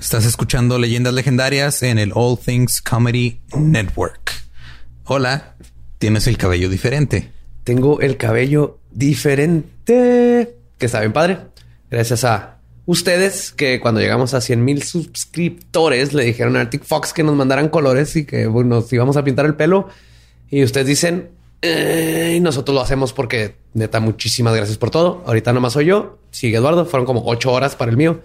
Estás escuchando Leyendas Legendarias en el All Things Comedy Network. Hola, tienes el cabello diferente. Tengo el cabello diferente, que está bien padre. Gracias a ustedes que cuando llegamos a 100 mil suscriptores le dijeron a Arctic Fox que nos mandaran colores y que nos íbamos a pintar el pelo. Y ustedes dicen, eh, y nosotros lo hacemos porque neta, muchísimas gracias por todo. Ahorita nomás soy yo. Sigue Eduardo. Fueron como ocho horas para el mío.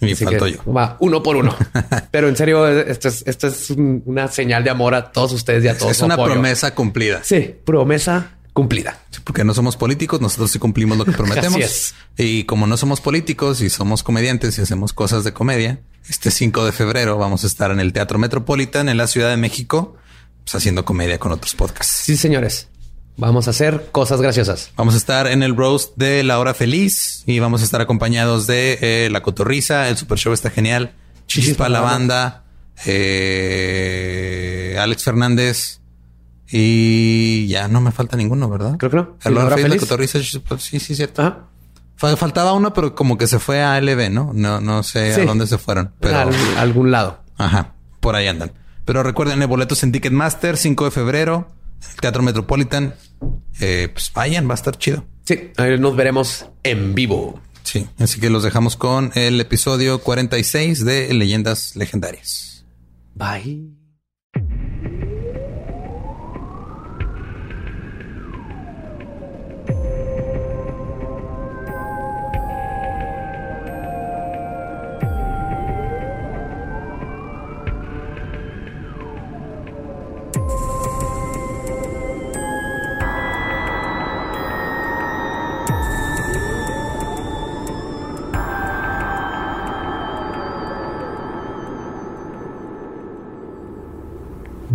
Y falto yo. Va uno por uno. Pero en serio, esto es, esto es una señal de amor a todos ustedes y a todos. Es una promesa cumplida. Sí, promesa cumplida. porque no somos políticos, nosotros sí cumplimos lo que prometemos. Y como no somos políticos y somos comediantes y hacemos cosas de comedia, este 5 de febrero vamos a estar en el Teatro Metropolitan en la Ciudad de México, pues, haciendo comedia con otros podcasts. Sí, señores. Vamos a hacer cosas graciosas. Vamos a estar en el roast de La Hora Feliz y vamos a estar acompañados de eh, La Cotorriza. El Super Show está genial. Chispa, la banda. Eh, Alex Fernández. Y ya no me falta ninguno, ¿verdad? Creo que no. La Hora Feliz, La Cotorriza. Sí, sí, cierto. Faltaba uno, pero como que se fue a LB, ¿no? No, no sé a dónde se fueron. Pero... A algún lado. Ajá. Por ahí andan. Pero recuerden, boletos en Ticketmaster, 5 de febrero. Teatro Metropolitan. Eh, pues vayan, va a estar chido. Sí, nos veremos en vivo. Sí, así que los dejamos con el episodio 46 de Leyendas Legendarias. Bye.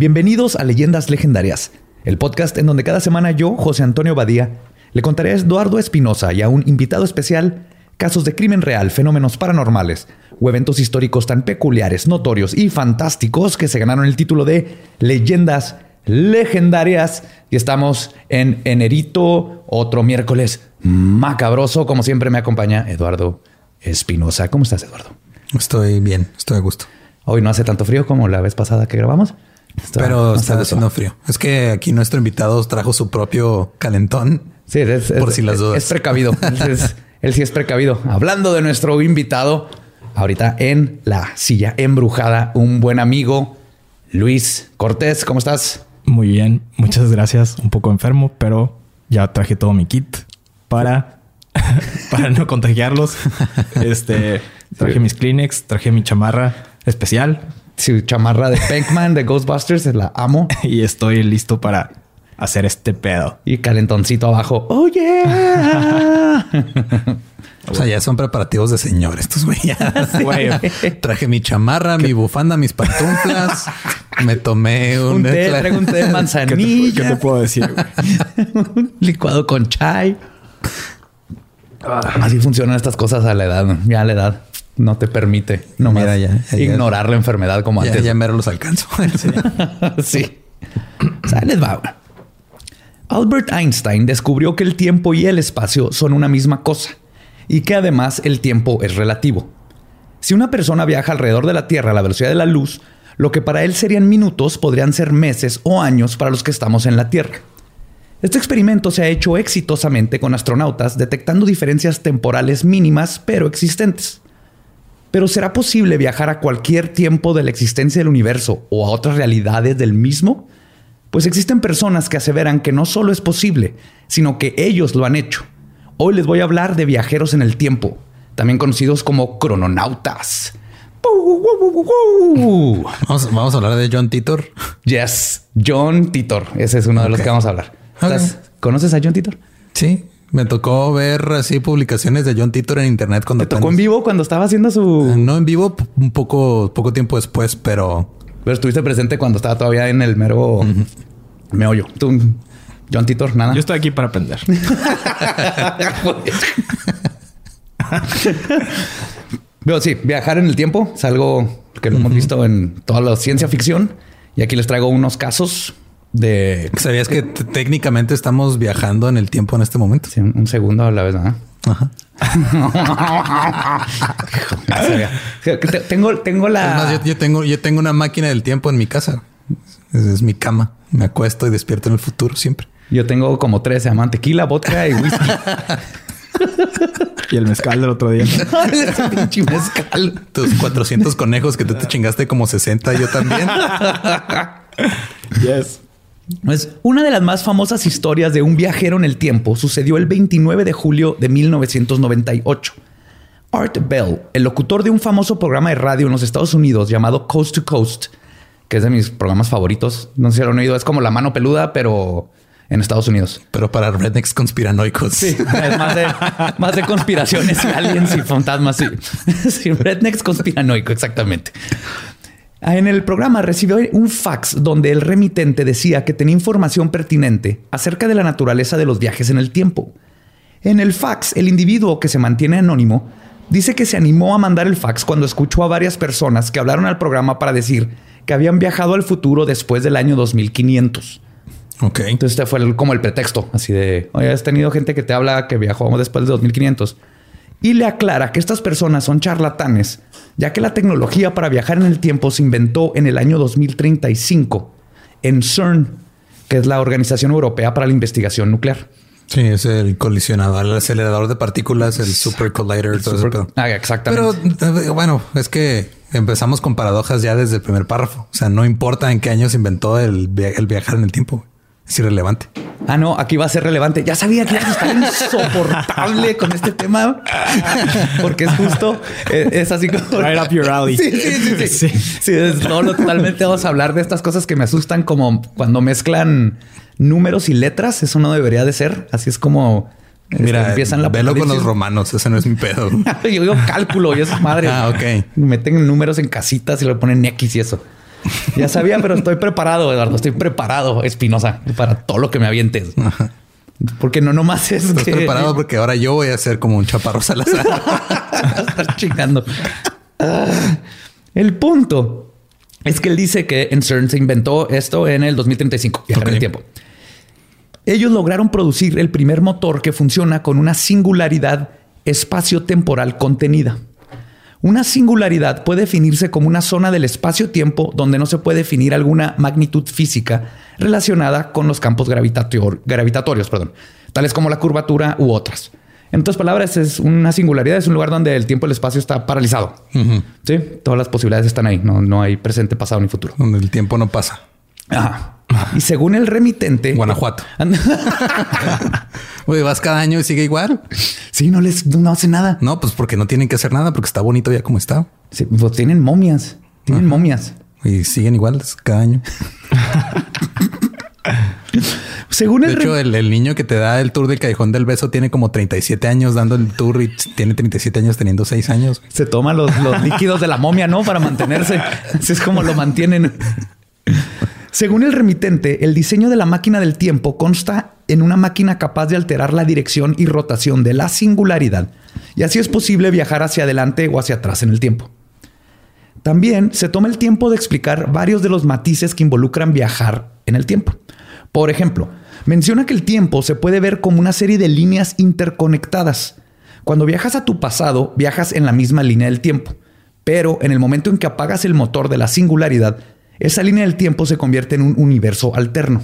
Bienvenidos a Leyendas Legendarias, el podcast en donde cada semana yo, José Antonio Badía, le contaré a Eduardo Espinosa y a un invitado especial casos de crimen real, fenómenos paranormales o eventos históricos tan peculiares, notorios y fantásticos que se ganaron el título de Leyendas Legendarias. Y estamos en Enerito, otro miércoles macabroso. Como siempre me acompaña Eduardo Espinosa. ¿Cómo estás, Eduardo? Estoy bien, estoy a gusto. Hoy no hace tanto frío como la vez pasada que grabamos. Pero está haciendo frío. Es que aquí nuestro invitado trajo su propio calentón. Sí, es, por si las dudas. Es precavido. él sí es precavido. Hablando de nuestro invitado, ahorita en la silla embrujada, un buen amigo, Luis Cortés. ¿Cómo estás? Muy bien, muchas gracias. Un poco enfermo, pero ya traje todo mi kit para, para no contagiarlos. Este traje mis Kleenex, traje mi chamarra especial su chamarra de Pac-Man de Ghostbusters, la amo. y estoy listo para hacer este pedo. Y calentoncito abajo. Oh yeah. o sea, ya son preparativos de señor estos güeyes. Traje mi chamarra, mi bufanda, mis pantuflas. Me tomé un, un té, traigo un té de manzanilla. ¿Qué te, puedo decir? licuado con chai. Así funcionan estas cosas a la edad, ya a la edad no te permite no Mira, ya, ignorar la enfermedad como antes. Ya mero los alcanzo. sí. les va. Albert Einstein descubrió que el tiempo y el espacio son una misma cosa y que además el tiempo es relativo. Si una persona viaja alrededor de la Tierra a la velocidad de la luz, lo que para él serían minutos podrían ser meses o años para los que estamos en la Tierra. Este experimento se ha hecho exitosamente con astronautas detectando diferencias temporales mínimas pero existentes. Pero ¿será posible viajar a cualquier tiempo de la existencia del universo o a otras realidades del mismo? Pues existen personas que aseveran que no solo es posible, sino que ellos lo han hecho. Hoy les voy a hablar de viajeros en el tiempo, también conocidos como crononautas. Vamos, a hablar de John Titor. Yes, John Titor. Ese es uno de los que vamos a hablar. ¿Conoces a John Titor? Sí, me tocó ver así publicaciones de John Titor en internet cuando ¿Te tocó en vivo cuando estaba haciendo su no en vivo un poco poco tiempo después, pero pero estuviste presente cuando estaba todavía en el mero meollo. Tú John Titor, nada. Yo estoy aquí para aprender. Pero sí, viajar en el tiempo es algo que lo hemos visto en toda la ciencia ficción. Y aquí les traigo unos casos de... ¿Sabías que técnicamente estamos viajando en el tiempo en este momento? Sí, un segundo a la vez, ¿no? Ajá. tengo, tengo la. yo, tengo, yo tengo una máquina del tiempo en mi casa. Es, mi cama. Me acuesto y despierto en el futuro siempre. Yo tengo como tres, se llaman tequila, vodka y whisky. y el mezcal del otro día. pinche mezcal. Tus 400 conejos que tú te chingaste como 60, yo también. yes. Pues una de las más famosas historias de un viajero en el tiempo sucedió el 29 de julio de 1998. Art Bell, el locutor de un famoso programa de radio en los Estados Unidos llamado Coast to Coast, que es de mis programas favoritos. No sé si lo han oído, es como la mano peluda, pero en Estados Unidos. Pero para rednecks conspiranoicos. Sí, es más de, más de conspiraciones y aliens y fantasmas. Sí, sí rednecks conspiranoico, exactamente. En el programa recibió un fax donde el remitente decía que tenía información pertinente acerca de la naturaleza de los viajes en el tiempo. En el fax, el individuo que se mantiene anónimo dice que se animó a mandar el fax cuando escuchó a varias personas que hablaron al programa para decir que habían viajado al futuro después del año 2500. Ok. Entonces este fue como el pretexto, así de, oye, has tenido gente que te habla que viajó después de 2500. Y le aclara que estas personas son charlatanes, ya que la tecnología para viajar en el tiempo se inventó en el año 2035 en CERN, que es la Organización Europea para la Investigación Nuclear. Sí, es el colisionador, el acelerador de partículas, el super collider, todo eso. Ah, exactamente. Pero eh, bueno, es que empezamos con paradojas ya desde el primer párrafo. O sea, no importa en qué año se inventó el, el viajar en el tiempo es irrelevante. Ah, no, aquí va a ser relevante. Ya sabía que estar insoportable con este tema, porque es justo, eh, es, así como... Right up your alley. Sí, sí, sí. Sí, es, totalmente vamos a hablar de estas cosas que me asustan como cuando mezclan números y letras. Eso no debería de ser. Así es como... Este, Mira, empiezan la velo con los romanos. Ese no es mi pedo. Yo digo cálculo y esas madres. Ah, ok. Meten números en casitas y le ponen X y eso. Ya sabía, pero estoy preparado, Eduardo. Estoy preparado, Espinosa, para todo lo que me avientes. Porque no nomás es Estoy preparado porque ahora yo voy a ser como un chaparro Salazar. estar chingando. el punto es que él dice que en CERN se inventó esto en el 2035, viajar en el tiempo. Ellos lograron producir el primer motor que funciona con una singularidad espacio-temporal contenida. Una singularidad puede definirse como una zona del espacio-tiempo donde no se puede definir alguna magnitud física relacionada con los campos gravitatorios, perdón, tales como la curvatura u otras. En otras palabras, es una singularidad, es un lugar donde el tiempo y el espacio está paralizado. Sí, todas las posibilidades están ahí. No, no hay presente, pasado ni futuro. Donde el tiempo no pasa. Ajá. Y según el remitente, Guanajuato. Oye, vas cada año y sigue igual. Sí, no les no hace nada. No, pues porque no tienen que hacer nada, porque está bonito ya como está. Sí, pues tienen momias, tienen momias y siguen igual cada año. Según el de hecho, el, niño que te da el tour del Callejón del Beso tiene como 37 años dando el tour y tiene 37 años teniendo 6 años. Se toma los, los líquidos de la momia, ¿no? Para mantenerse. Así es como lo mantienen. Según el remitente, el diseño de la máquina del tiempo consta en una máquina capaz de alterar la dirección y rotación de la singularidad, y así es posible viajar hacia adelante o hacia atrás en el tiempo. También se toma el tiempo de explicar varios de los matices que involucran viajar en el tiempo. Por ejemplo, menciona que el tiempo se puede ver como una serie de líneas interconectadas. Cuando viajas a tu pasado, viajas en la misma línea del tiempo, pero en el momento en que apagas el motor de la singularidad, esa línea del tiempo se convierte en un universo alterno.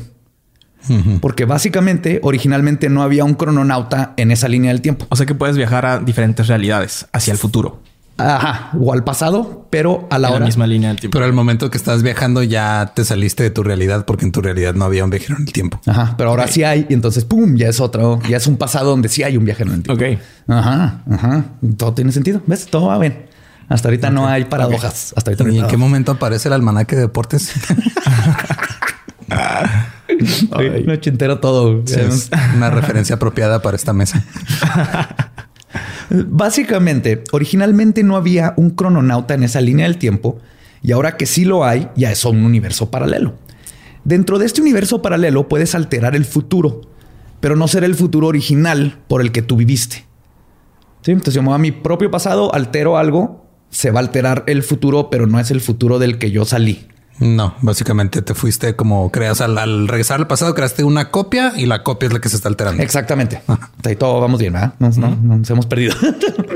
Porque básicamente, originalmente no había un crononauta en esa línea del tiempo. O sea que puedes viajar a diferentes realidades, hacia el futuro. Ajá, o al pasado, pero a la, hora. misma línea del tiempo. Pero al momento que estás viajando ya te saliste de tu realidad porque en tu realidad no había un viajero en el tiempo. Ajá, pero ahora sí hay y entonces pum, ya es otro, ya es un pasado donde sí hay un viajero en el tiempo. Ok. Ajá, ajá. Todo tiene sentido. ¿Ves? Todo va bien. Hasta ahorita no hay paradojas. Hasta ahorita ¿Y en qué momento aparece el almanaque de deportes? no chintero todo. es una referencia apropiada para esta mesa. Básicamente, originalmente no había un crononauta en esa línea del tiempo y ahora que sí lo hay, ya es un universo paralelo. Dentro de este universo paralelo puedes alterar el futuro, pero no será el futuro original por el que tú viviste. ¿Sí? Entonces yo me voy a mi propio pasado, altero algo se va a alterar el futuro, pero no es el futuro del que yo salí. No, básicamente te fuiste como creas al, regresar al pasado, creaste una copia y la copia es la que se está alterando. Exactamente. Ahí todo vamos bien, ¿verdad? No, nos hemos perdido.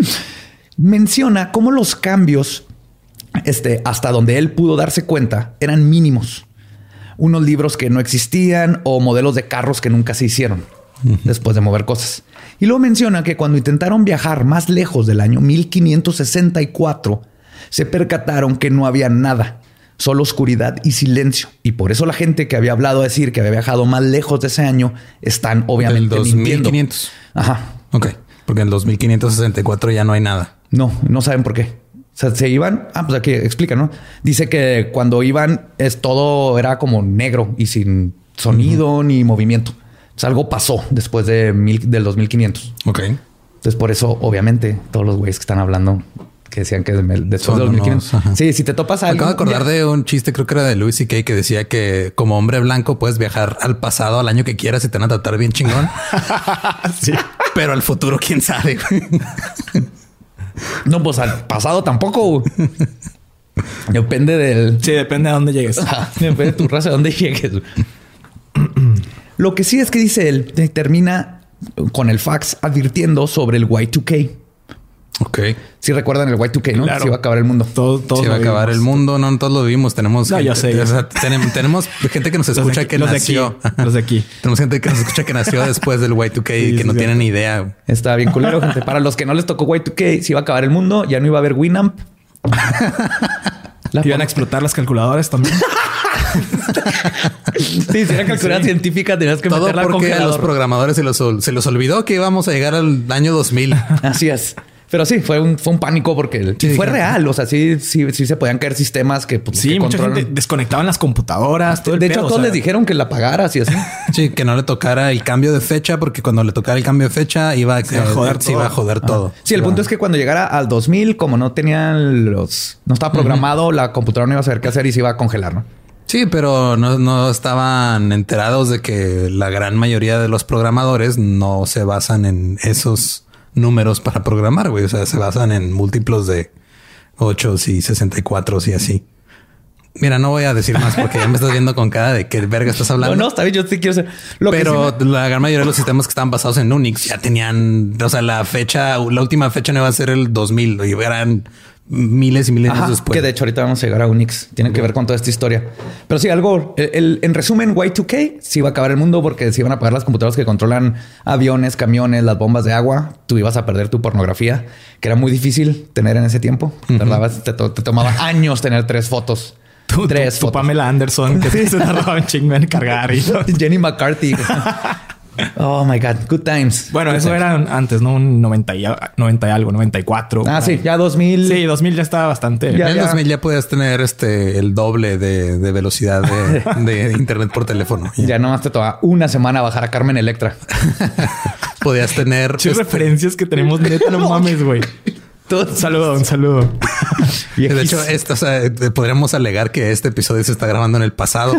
Menciona cómo los cambios, este, hasta donde él pudo darse cuenta, eran mínimos. Unos libros que no existían o modelos de carros que nunca se hicieron después de mover cosas. Y luego menciona que cuando intentaron viajar más lejos del año 1564, se percataron que no había nada, solo oscuridad y silencio. Y por eso la gente que había hablado a decir que había viajado más lejos de ese año están obviamente Del 2500. Ajá. Ok. Porque en el 2564 ya no hay nada. No, no saben por qué. O sea, se iban. Ah, pues aquí explica, ¿no? Dice que cuando iban, es todo era como negro y sin sonido ni movimiento. Algo pasó después de mil, del 2500. Ok. Entonces, por eso, obviamente, todos los güeyes que están hablando que decían que después del 2500. sí, si te topas a Acabo de acordar de un chiste, creo que era de Louis C.K. que decía que como hombre blanco puedes viajar al pasado al año que quieras y te van a tratar bien chingón. sí. Pero al futuro, quién sabe. no, pues al pasado tampoco. Depende del. Sí, depende de dónde llegues. depende de tu raza, de dónde llegues. Lo que sí es que dice él, termina con el fax advirtiendo sobre el Y2K. Ok. Si recuerdan el Y2K, ¿no? Se iba a acabar el mundo. Todo, todo se iba a acabar el mundo. No, todos lo vivimos. Tenemos. No, ya sé. tenemos, gente que nos escucha que nació. los de aquí. tenemos gente que nos escucha que nació después del Y2K y que no tienen ni idea. Está bien culero, gente. Para los que no les tocó Y2K, se iba a acabar el mundo. Ya no iba a haber Winamp. Iban a explotar las calculadoras también. sí, si era calculadora científica, tenías que Todo meterla porque a los programadores se los, se los olvidó que íbamos a llegar al año 2000. Así es. Pero sí, fue un, fue un pánico porque fue real. O sea, sí, sí, sí se podían caer sistemas que. Pues, sí, mucha gente desconectaban las computadoras. de hecho, todos les dijeron que la pagaras y así. sí, que no le tocara el cambio de fecha, porque cuando le tocara el cambio de fecha iba a, joder, todo. Iba a joder todo. Sí, el punto es que cuando llegara al 2000, como no tenían los. No estaba programado, la computadora no iba a saber qué hacer y se iba a congelar, ¿no? Sí, pero no, no, estaban enterados de que la gran mayoría de los programadores no se basan en esos números para programar, güey. O sea, se basan en múltiplos de 8 y 64 y así. Mira, no voy a decir más porque ya me estás viendo con cara de qué verga estás hablando. No, no, está bien, yo sí quiero ser. Pero la gran mayoría de los sistemas que estaban basados en Unix ya tenían, o sea, la fecha, la última fecha no iba a ser el 2000 y eran miles y miles después. Que de hecho ahorita vamos a llegar a Unix. Tiene que ver con toda esta historia. Pero sí, algo, en resumen, Y2K sí iba a acabar el mundo porque se iban a pagar las computadoras que controlan aviones, camiones, las bombas de agua. Tú ibas a perder tu pornografía, que era muy difícil tener en ese tiempo. te, tomaba años tener tres fotos. tres fotos. Pamela Anderson que se tardaba un chingo en cargar y Jenny McCarthy. Oh my God, good times. Bueno, eso era antes, ¿no? Un 90 y, 90 algo, 94. Ah, sí, ya 2000. Sí, 2000 ya estaba bastante. Ya, en 2000 ya podías tener este el doble de, velocidad de, internet por teléfono. Ya, nomás te toma una semana bajar a Carmen Electra. podías tener. Este, referencias que tenemos neta, no mames, güey. Un saludo, un saludo. de hecho, esto, podríamos alegar que este episodio se está grabando en el pasado.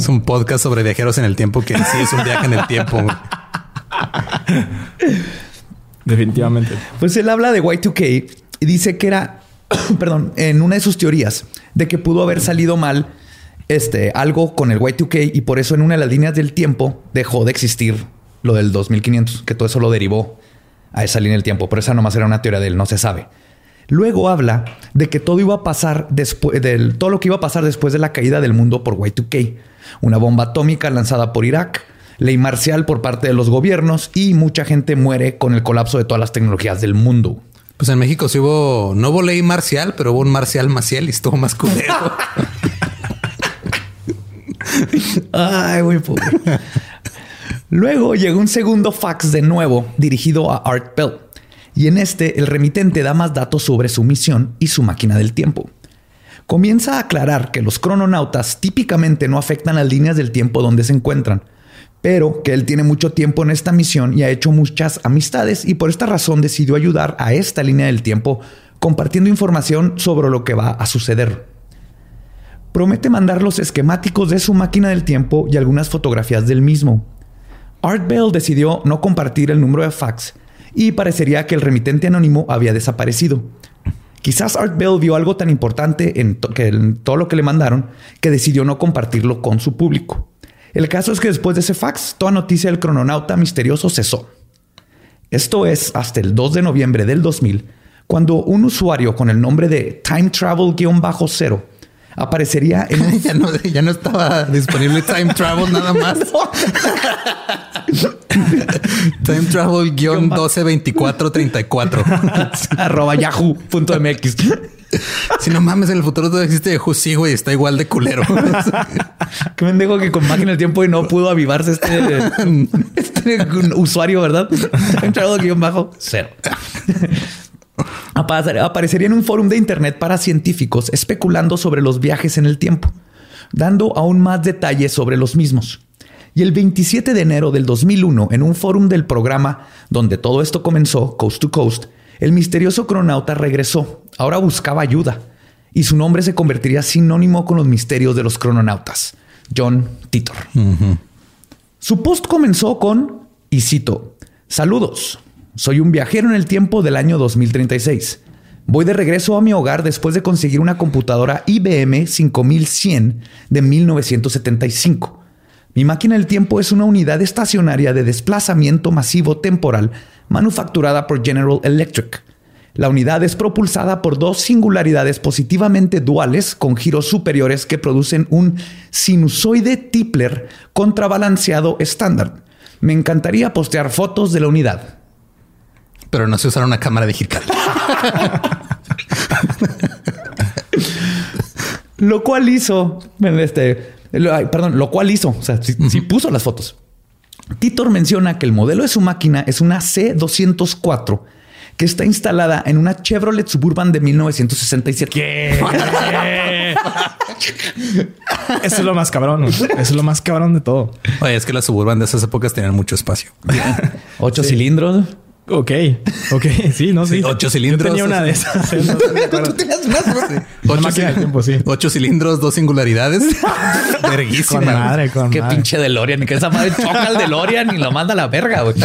Es un podcast sobre viajeros en el tiempo que sí es un viaje en el tiempo. Definitivamente. Pues él habla de Y2K y dice que era, perdón, en una de sus teorías de que pudo haber salido mal este, algo con el Y2K y por eso en una de las líneas del tiempo dejó de existir lo del 2500, que todo eso lo derivó a esa línea del tiempo. Pero esa nomás era una teoría de él, no se sabe. Luego habla de que todo iba a pasar después del todo lo que iba a pasar después de la caída del mundo por Y2K, una bomba atómica lanzada por Irak, ley marcial por parte de los gobiernos y mucha gente muere con el colapso de todas las tecnologías del mundo. Pues en México sí hubo, no hubo ley marcial, pero hubo un marcial maciel y estuvo más culero. Ay, pobre. Luego llegó un segundo fax de nuevo dirigido a Art Bell y en este el remitente da más datos sobre su misión y su máquina del tiempo. Comienza a aclarar que los crononautas típicamente no afectan las líneas del tiempo donde se encuentran, pero que él tiene mucho tiempo en esta misión y ha hecho muchas amistades y por esta razón decidió ayudar a esta línea del tiempo compartiendo información sobre lo que va a suceder. Promete mandar los esquemáticos de su máquina del tiempo y algunas fotografías del mismo. Art Bell decidió no compartir el número de fax y parecería que el remitente anónimo había desaparecido. Quizás Art Bell vio algo tan importante en, que todo lo que le mandaron que decidió no compartirlo con su público. El caso es que después de ese fax, toda noticia del crononauta misterioso cesó. Esto es hasta el 2 de noviembre del 2000, cuando un usuario con el nombre de Time Travel-0 aparecería en ya, no, ya no estaba disponible Time Travel nada más. Time Travel 122434 arroba yahoo.mx. Si no mames, en el futuro todo existe Yahoo, sí, güey, está igual de culero. Qué mendejo que con máquina del tiempo y no pudo avivarse este, este usuario, ¿verdad? Time Travel bajo cero. Aparecería en un foro de internet para científicos especulando sobre los viajes en el tiempo, dando aún más detalles sobre los mismos. Y el 27 de enero del 2001, en un foro del programa donde todo esto comenzó, Coast to Coast, el misterioso cronauta regresó. Ahora buscaba ayuda y su nombre se convertiría sinónimo con los misterios de los crononautas, John Titor. Su post comenzó con, y cito, saludos, soy un viajero en el tiempo del año 2036. Voy de regreso a mi hogar después de conseguir una computadora IBM 5100 de 1975. Mi máquina del tiempo es una unidad estacionaria de desplazamiento masivo temporal manufacturada por General Electric. La unidad es propulsada por dos singularidades positivamente duales con giros superiores que producen un sinusoide Tipler contrabalanceado estándar. Me encantaría postear fotos de la unidad pero no se usara una cámara digital. lo cual hizo, este, perdón, lo cual hizo, o sea, si, puso las fotos. Titor menciona que el modelo de su máquina es una C204 que está instalada en una Chevrolet Suburban de 1967. ¿Qué? Eso es lo más cabrón. Eso es lo más cabrón de todo. Oye, es que las Suburban de esas épocas tenían mucho espacio. Ocho cilindros. Ok, ok, sí, no, sí. ocho cilindros. Yo tenía una de esas. Tú tenías una. Ocho, tiempo, sí. ocho cilindros, dos singularidades. Verguísima. Con madre, con Qué pinche DeLorean. Que esa madre choca al DeLorean y lo manda a la verga, güey.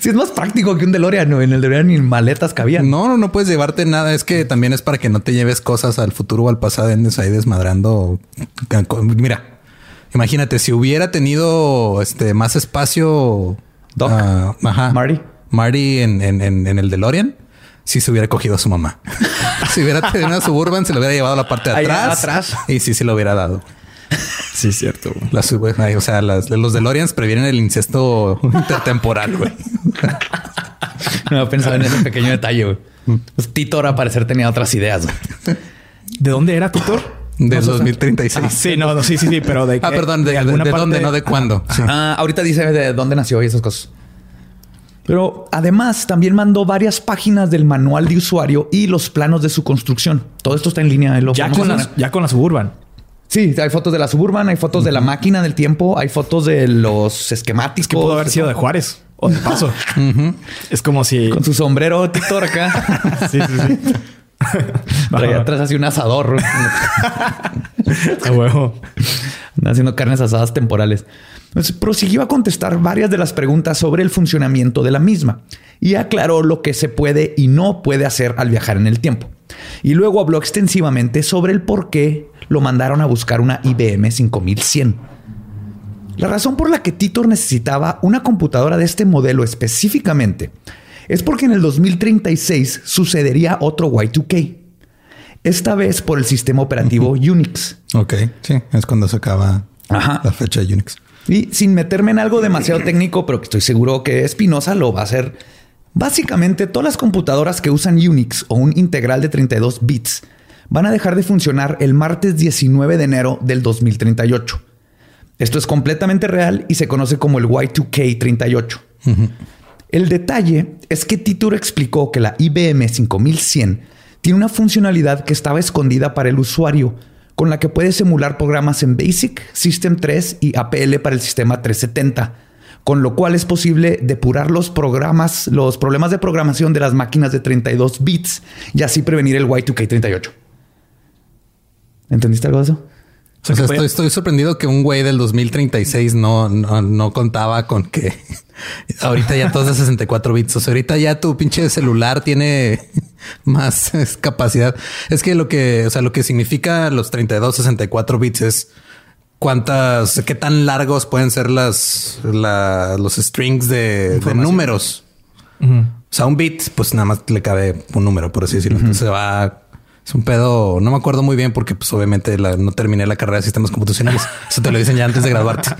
sí, es más práctico que un DeLorean, ¿no? En el DeLorean ni maletas cabían. No, no, no puedes llevarte nada. Es que también es para que no te lleves cosas al futuro o al pasado. Andes ahí desmadrando. Mira, imagínate si hubiera tenido este más espacio Doc. Ah, ajá. Marty. Marty en, en, en, el DeLorean. Si se hubiera cogido a su mamá. si hubiera tenido una Suburban, se lo hubiera llevado a la parte de atrás. atrás. Y sí se lo hubiera dado. Sí, cierto. Las, o sea, las, los DeLoreans previenen el incesto intertemporal, güey. no pensaba en ese pequeño detalle, güey. Pues Titor, a parecer, tenía otras ideas. ¿De dónde era Titor? De 2036. sí, no, sí, sí, sí, pero de Ah, perdón, de, alguna dónde, no de cuándo. Ah, ahorita dice de dónde nació y esas cosas. Pero además también mandó varias páginas del manual de usuario y los planos de su construcción. Todo esto está en línea. Lo ya, con la, ya con la Suburban. Sí, hay fotos de la Suburban, hay fotos de la máquina del tiempo, hay fotos de los esquemáticos. que pudo haber sido de Juárez o de Paso. Es como si... Con su sombrero Titor acá. sí, sí, sí. Traía atrás así un asador. A huevo. Haciendo carnes asadas temporales. prosiguió a contestar varias de las preguntas sobre el funcionamiento de la misma y aclaró lo que se puede y no puede hacer al viajar en el tiempo. Y luego habló extensivamente sobre el por qué lo mandaron a buscar una IBM 5100. La razón por la que Titor necesitaba una computadora de este modelo específicamente es porque en el 2036 sucedería otro Y2K. Esta vez por el sistema operativo Unix. Ok, sí, es cuando se acaba la fecha de Unix. Y sin meterme en algo demasiado técnico, pero que estoy seguro que Espinosa lo va a hacer. Básicamente, todas las computadoras que usan Unix o un integral de 32 bits van a dejar de funcionar el martes 19 de enero del 2038. Esto es completamente real y se conoce como el Y2K 38. El detalle es que Titur explicó que la IBM 5100 tiene una funcionalidad que estaba escondida para el usuario, con la que puede simular programas en BASIC, System 3 y APL para el sistema 370, con lo cual es posible depurar los programas, los problemas de programación de las máquinas de 32 bits y así prevenir el Y2K38. ¿Entendiste algo de eso? O sea, estoy, sorprendido que un güey del 2036 no, no, no contaba con que ahorita ya todos de 64 bits. O sea, ahorita ya tu pinche celular tiene más capacidad. Es que lo que, o sea, lo que significa los 32, 64 bits es cuántas, qué tan largos pueden ser las, los strings de, números. O sea, un bit, pues nada más le cabe un número, por así decirlo. Entonces se va es un pedo, no me acuerdo muy bien porque pues obviamente no terminé la carrera de sistemas computacionales. Eso te lo dicen ya antes de graduarte.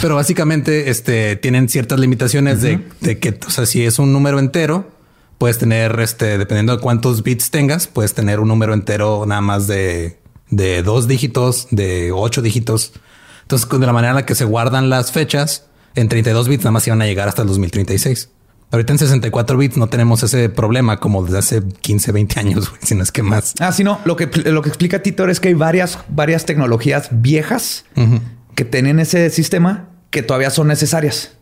Pero básicamente este, tienen ciertas limitaciones de, que, o sea, si es un número entero, puedes tener, este, dependiendo de cuántos bits tengas, puedes tener un número entero nada más de, de dos dígitos, de ocho dígitos. Entonces, de la manera en la que se guardan las fechas, en 32 bits nada más iban a llegar hasta el 2036. Ahorita en 64 bits no tenemos ese problema como desde hace 15, 20 años, güey, si no es que más. Ah, sí, no. Lo que, lo que explica Titor es que hay varias, varias tecnologías viejas que tienen ese sistema que todavía son necesarias.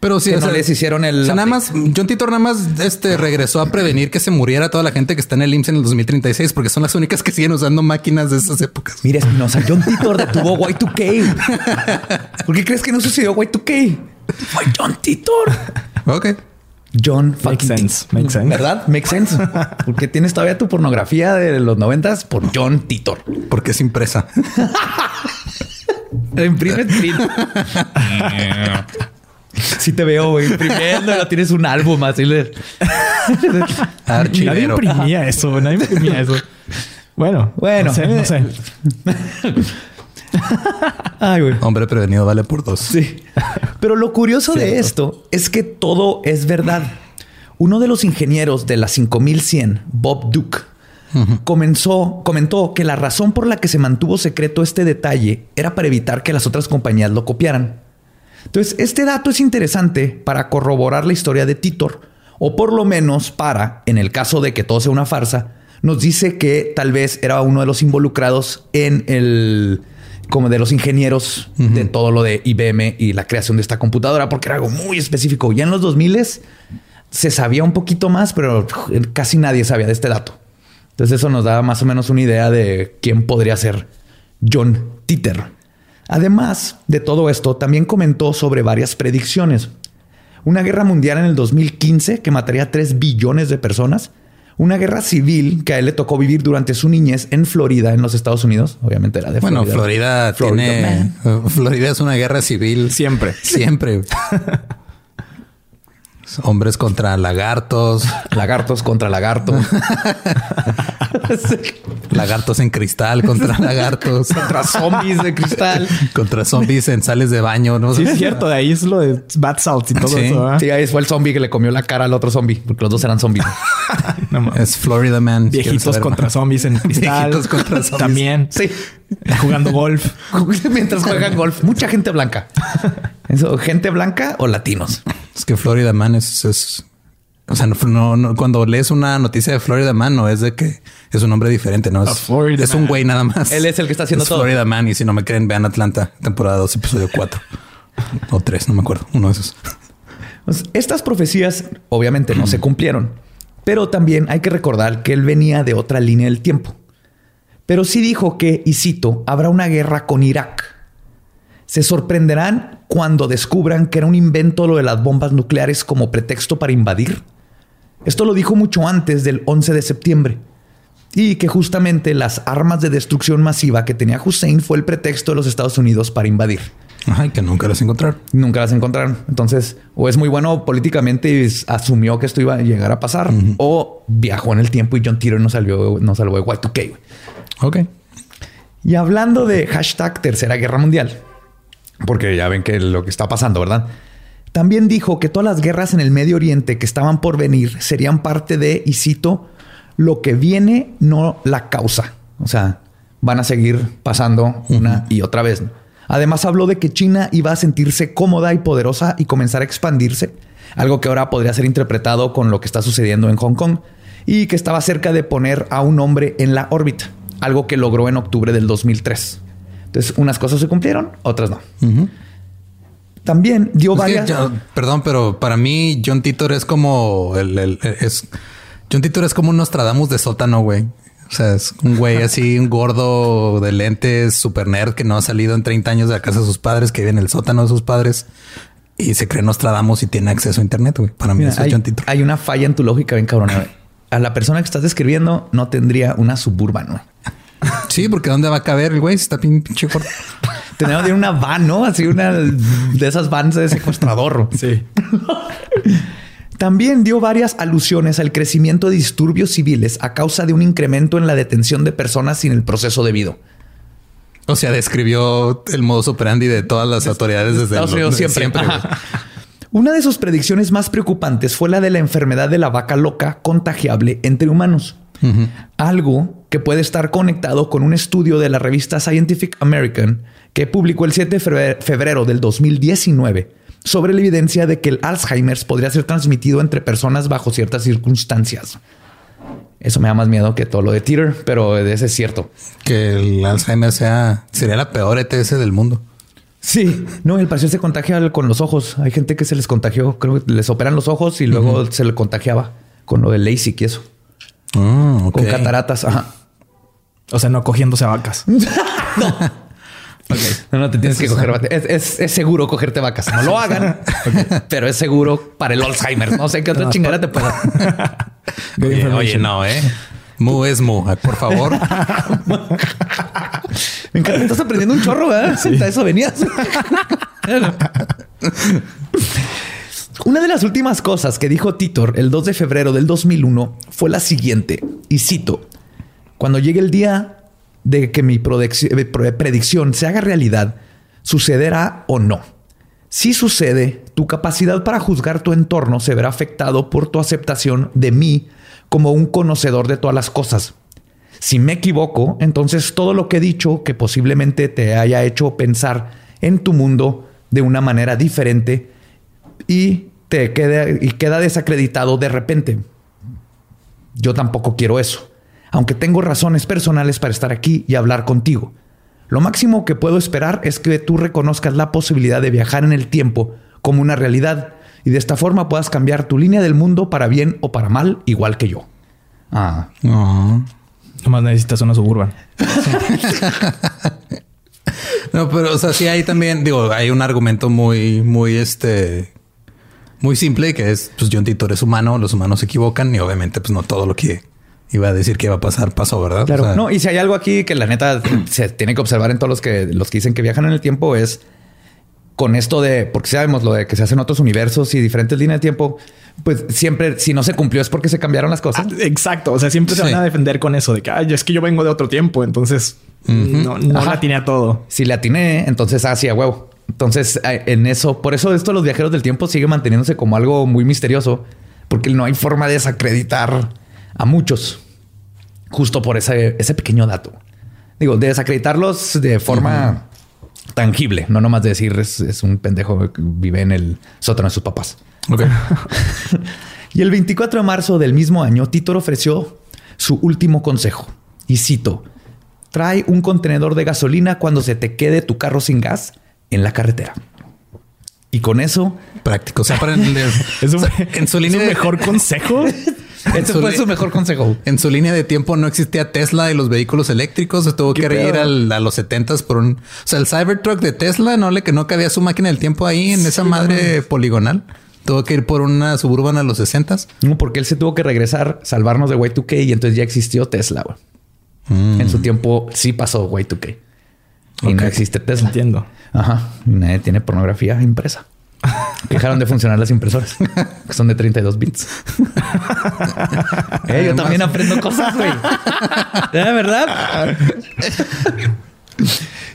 Pero sí, o no les hicieron el. O sea, nada más, John Titor nada más este, regresó a prevenir que se muriera toda la gente que está en el IMSS en el 2036, porque son las únicas que siguen usando máquinas de esas épocas. Mira, Espinosa, John Titor detuvo Y2K. ¿Por qué crees que no sucedió Y2K? Fue John Titor. Ok. John Makes sense. Makes sense. ¿Verdad? Makes sense. Porque tienes todavía tu pornografía de los noventas por John Titor. Porque es impresa. Imprime Sí te veo, güey, imprimiendo, tienes un álbum así. Nadie imprimía eso, nadie imprimía eso. Bueno, bueno, no sé. Ay, güey. Hombre prevenido vale por dos. Sí. Pero lo curioso de esto es que todo es verdad. Uno de los ingenieros de la 5100, Bob Duke, comenzó, comentó que la razón por la que se mantuvo secreto este detalle era para evitar que las otras compañías lo copiaran. Entonces, este dato es interesante para corroborar la historia de Titor, o por lo menos para, en el caso de que todo sea una farsa, nos dice que tal vez era uno de los involucrados en el como de los ingenieros de todo lo de IBM y la creación de esta computadora, porque era algo muy específico. Ya en los 2000 se sabía un poquito más, pero casi nadie sabía de este dato. Entonces eso nos da más o menos una idea de quién podría ser John Titor. Además de todo esto, también comentó sobre varias predicciones. Una guerra mundial en el 2015 que mataría a 3 billones de personas una guerra civil que a él le tocó vivir durante su niñez en Florida, en los Estados Unidos. Obviamente era de Florida. Bueno, Florida, tiene. Florida es una guerra civil. Siempre. Siempre. Hombres contra lagartos. Lagartos contra lagartos. lagartos en cristal contra lagartos. contra zombies de cristal. contra zombies en sales de baño. ¿no? Sí, es cierto. De ahí es lo de bad salts y todo eso. Sí, ahí fue el zombie que le comió la cara al otro zombie, porque los dos eran zombies. es Florida Man. Viejitos contra zombies en cristal. Viejitos contra zombies. También. Sí. Jugando golf. Mientras juegan golf. Mucha gente blanca. Eso, gente blanca o latinos. Es que Florida Man es, o sea, no, cuando lees una noticia de Florida Man, no es de que es un hombre diferente, no es, es un güey nada más. Él es el que está haciendo todo. Florida Man. Y si no me creen, vean Atlanta, temporada 2, episodio 4 o 3, no me acuerdo. Uno de esos. Pues, estas profecías obviamente no se cumplieron, pero también hay que recordar que él venía de otra línea del tiempo. Pero sí dijo que, y cito, habrá una guerra con Irak. Se sorprenderán cuando descubran que era un invento lo de las bombas nucleares como pretexto para invadir. Esto lo dijo mucho antes del 11 de septiembre. Y que justamente las armas de destrucción masiva que tenía Hussein fue el pretexto de los Estados Unidos para invadir. Ay, que nunca las encontraron. Nunca las encontraron. Entonces, o es muy bueno políticamente y asumió que esto iba a llegar a pasar, o viajó en el tiempo y John Titor no salió, no salvó de Y2K. Ok. Y hablando de hashtag Tercera Guerra Mundial, porque ya ven que lo que está pasando, ¿verdad? También dijo que todas las guerras en el Medio Oriente que estaban por venir serían parte de, y cito, lo que viene, no la causa. O sea, van a seguir pasando una y otra vez. Además habló de que China iba a sentirse cómoda y poderosa y comenzar a expandirse, algo que ahora podría ser interpretado con lo que está sucediendo en Hong Kong, y que estaba cerca de poner a un hombre en la órbita, algo que logró en octubre del 2003. Entonces, unas cosas se cumplieron, otras no. También dio varias. perdón, pero para mí, John Titor es como el, es John Titor es como un Nostradamus de sótano, güey. O sea, es un güey así, un gordo de lentes, super nerd que no ha salido en 30 años de la casa de sus padres, que vive en el sótano de sus padres y se cree Nostradamus y tiene acceso a internet, güey. Para mí eso hay, es John Titor. Hay una falla en tu lógica bien cabrona. a la persona que estás describiendo no tendría una suburban. Sí, porque ¿dónde va a caber el güey? está pinche corto. Tenemos una van, ¿no? Así una de esas vans de secuestrador. Sí. También dio varias alusiones al crecimiento de disturbios civiles a causa de un incremento en la detención de personas sin el proceso debido. O sea, describió el modus operandi de todas las autoridades desde Estados Unidos siempre. Una de sus predicciones más preocupantes fue la de la enfermedad de la vaca loca contagiable entre humanos. Algo que puede estar conectado con un estudio de la revista Scientific American que publicó el 7 de febrero del 2019 sobre la evidencia de que el Alzheimer podría ser transmitido entre personas bajo ciertas circunstancias. Eso me da más miedo que todo lo de Twitter, pero ese es cierto. Que el Alzheimer sea sería la peor ETS del mundo. Sí, no, el paciente se contagia con los ojos. Hay gente que se les contagió, creo que les operan los ojos y luego se le contagiaba con lo de LASIK y eso. Ah, con cataratas. Ajá. O sea, no cogiéndose a vacas. no. No, no te tienes que coger es, es, seguro cogerte vacas. No lo hagan, pero es seguro para el Alzheimer. No sé qué otra chingada te pueda. oye, no, eh. Mu es mu, por favor. Me encanta, estás aprendiendo un chorro, ¿eh? Sí. eso venías. Una de las últimas cosas que dijo Titor el 2 de febrero del 2001 fue la siguiente, y cito, cuando llegue el día de que mi eh, predicción se haga realidad, sucederá o no. Si sucede, tu capacidad para juzgar tu entorno se verá afectado por tu aceptación de mí como un conocedor de todas las cosas. Si me equivoco, entonces todo lo que he dicho que posiblemente te haya hecho pensar en tu mundo de una manera diferente y te queda, y queda desacreditado de repente. Yo tampoco quiero eso aunque tengo razones personales para estar aquí y hablar contigo. Lo máximo que puedo esperar es que tú reconozcas la posibilidad de viajar en el tiempo como una realidad y de esta forma puedas cambiar tu línea del mundo para bien o para mal, igual que yo. Ah. No. Nomás necesitas una suburban. no, pero o sea, sí hay también, digo, hay un argumento muy, muy este, muy simple que es, pues John Titor es humano, los humanos se equivocan y obviamente pues no todo lo que iba a decir que iba a pasar, pasó, ¿verdad? Claro. no, y si hay algo aquí que la neta se tiene que observar en todos los que los que dicen que viajan en el tiempo es con esto de, porque sabemos lo de que se hacen otros universos y diferentes líneas de tiempo, pues siempre, si no se cumplió es porque se cambiaron las cosas. Ah, exacto. O sea, siempre se van a defender con eso de que Ay, es que yo vengo de otro tiempo. Entonces no, no la atiné a todo. Si le atiné, entonces así ah, a huevo. Entonces, en eso, por eso esto los viajeros del tiempo sigue manteniéndose como algo muy misterioso, porque no hay forma de desacreditar a muchos, justo por ese, ese pequeño dato. Digo, de desacreditarlos de forma tangible, no nomás de decir es, un pendejo que vive en el sótano de sus papás. y el 24 de marzo del mismo año, Titor ofreció su último consejo. Y cito, trae un contenedor de gasolina cuando se te quede tu carro sin gas en la carretera. Y con eso... Práctico. O sea, para en su línea de mejor consejo. Ese fue su mejor consejo. En su línea de tiempo no existía Tesla y los vehículos eléctricos. Se tuvo que ir a los 70 por un... O sea, el Cybertruck de Tesla no le que no cabía su máquina del tiempo ahí en esa madre poligonal. Tuvo que ir por una suburban a los 60 No, porque él se tuvo que regresar, salvarnos de Y2K y entonces ya existió Tesla. En su mm. tiempo sí pasó Y2K. Y no existe Tesla. Entiendo. Ajá. Y nadie tiene pornografía impresa. Dejaron de funcionar las impresoras, que son de 32 bits. Eh, yo también aprendo cosas, güey. ¿De verdad?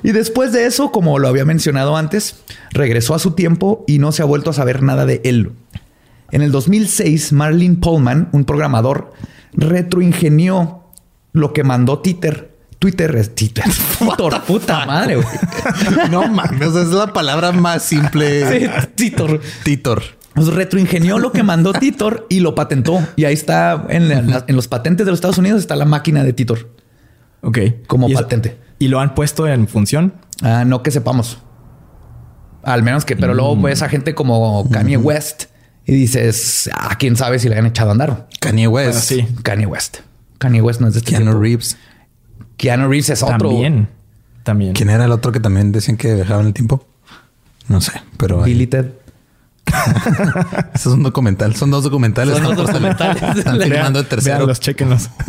y después de eso, como lo había mencionado antes, regresó a su tiempo y no se ha vuelto a saber nada de él. En el 2006, Marlene Pullman, un programador, retroingenió lo que mandó Titer Twitter es Twitter. Titor, puta madre, güey. No mames, es la palabra más simple. Sí, Titor. Titor. Pues retroingenió lo que mandó Titor y lo patentó. Y ahí está en, los patentes de los Estados Unidos está la máquina de Titor. Ok. Como patente. ¿Y lo han puesto en función? Ah, no que sepamos. Al menos que, pero luego mm. ves a gente como Kanye West y dices, ah, quién sabe si le han echado a andar. Kanye West. sí. Kanye West. Kanye West no es de este Keanu Reeves. Keanu Reeves es otro. También. También. ¿Quién era el otro que también decían que dejaba en el tiempo? No sé, pero. Billy Ted. Eso es un documental. Son dos documentales. Son dos documentales. Están filmando el tercero. Chequenlos.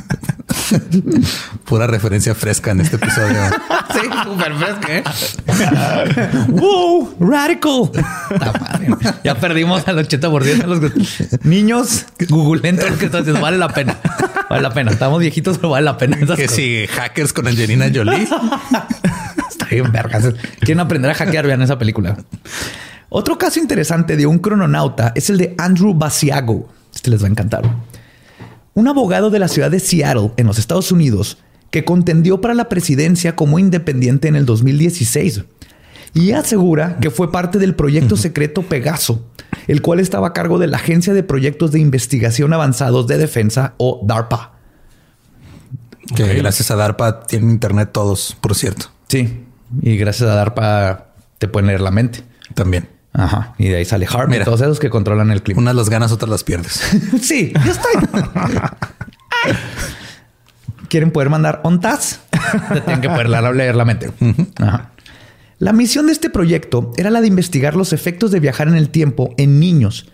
Pura referencia fresca en este episodio. sí, súper fresca, ¿eh? ¡Wow! ¡Radical! Ya perdimos al 80% de los niños. Googleen todo lo que diciendo. Vale la pena. Vale la pena. Estamos viejitos, pero vale la pena. que sigue hackers con Angelina Jolie. Está bien, vergas. Quieren aprender a hackear, vean esa película. Otro caso interesante de un crononauta es el de Andrew Basiago. Este les va a encantar. Un abogado de la ciudad de Seattle, en los Estados Unidos, que contendió para la presidencia como independiente en el 2016 y asegura que fue parte del proyecto secreto Pegaso, el cual estaba a cargo de la Agencia de Proyectos de Investigación Avanzados de Defensa o DARPA. Que gracias a DARPA tienen internet todos, por cierto. Sí, y gracias a DARPA te pueden leer la mente. También. Ajá. Y de ahí sale Harm y todos esos que controlan el clima. Unas las ganas, otras las pierdes. sí, ya estoy. ¿Quieren poder mandar ONTAS? Te tienen que poder leer la mente. Ajá. La misión de este proyecto era la de investigar los efectos de viajar en el tiempo en niños,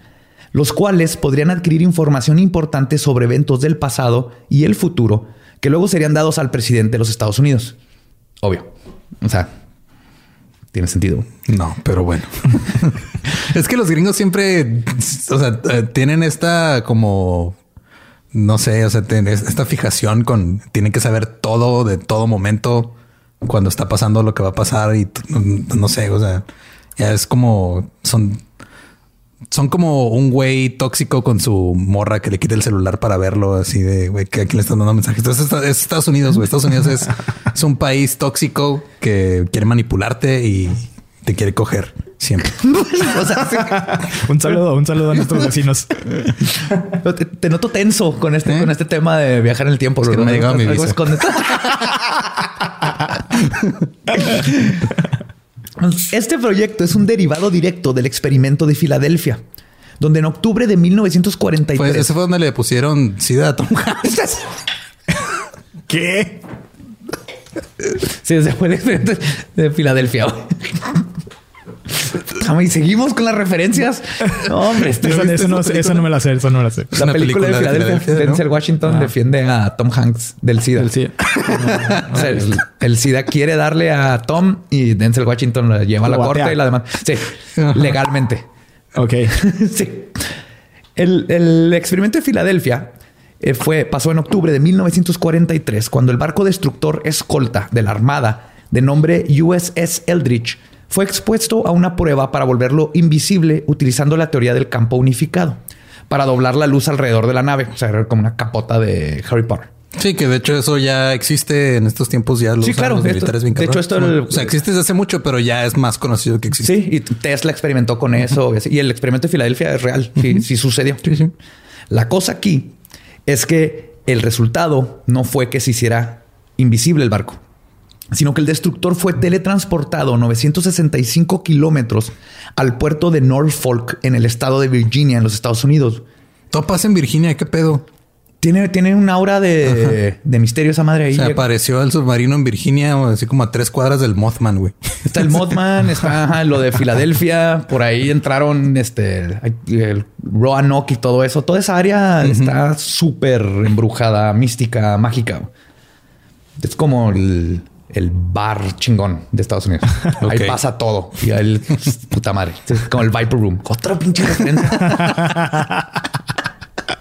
los cuales podrían adquirir información importante sobre eventos del pasado y el futuro que luego serían dados al presidente de los Estados Unidos. Obvio. O sea, tiene sentido. No, pero bueno. es que los gringos siempre, o sea, eh, tienen esta como, no sé, o sea, esta fijación con, tienen que saber todo de todo momento cuando está pasando lo que va a pasar y no sé, o sea, ya es como, son son como un güey tóxico con su morra que le quita el celular para verlo así de güey que aquí le están dando mensajes. Entonces es Estados Unidos, güey. Estados Unidos es, es un país tóxico que quiere manipularte y te quiere coger siempre. un saludo, un saludo a nuestros vecinos. Te, noto tenso con este, ¿Eh? con este tema de viajar en el tiempo. Es que no me llegado mi visa. Este proyecto es un derivado directo del experimento de Filadelfia, donde en octubre de 1943... Pues ese fue donde le pusieron SIDA a Tom Hanks. ¿Qué? Sí, ese fue el experimento de Filadelfia. Y seguimos con las referencias. hombre, este eso, no, me la sé, eso no me la sé. La película, de Filadelfia, Denzel Washington ah. defiende a Tom Hanks del SIDA. el, SIDA quiere darle a Tom y Denzel Washington lo lleva a la corte y la demás. Sí, legalmente. Ok. sí. El, el, experimento de Filadelfia eh, fue, pasó en octubre de 1943, cuando el barco destructor escolta de la Armada de nombre USS Eldridge fue expuesto a una prueba para volverlo invisible utilizando la teoría del campo unificado para doblar la luz alrededor de la nave, o sea, como una capota de Harry Potter. Sí, que de hecho eso ya existe en estos tiempos ya los, sí, claro, militares De hecho, esto o sea, existe desde hace mucho, pero ya es más conocido que existe. Sí, y Tesla experimentó con eso y el experimento de Filadelfia es real. Sí, sucedió. La cosa aquí es que el resultado no fue que se hiciera invisible el barco sino que el destructor fue teletransportado 965 kilómetros al puerto de Norfolk en el estado de Virginia, en los Estados Unidos. Todo pasa en Virginia, ¿qué pedo? Tiene, tiene un aura de, misterio esa madre ahí. Se apareció el submarino en Virginia, así como a tres cuadras del Mothman, güey. Está el Mothman, está lo de Filadelfia, por ahí entraron este el Roanoke y todo eso. Toda esa área está súper embrujada, mística, mágica. Es como el, el bar chingón de Estados Unidos. Ahí pasa todo. Y ahí, puta madre. Como el Viper Room. Otra pinche referencia.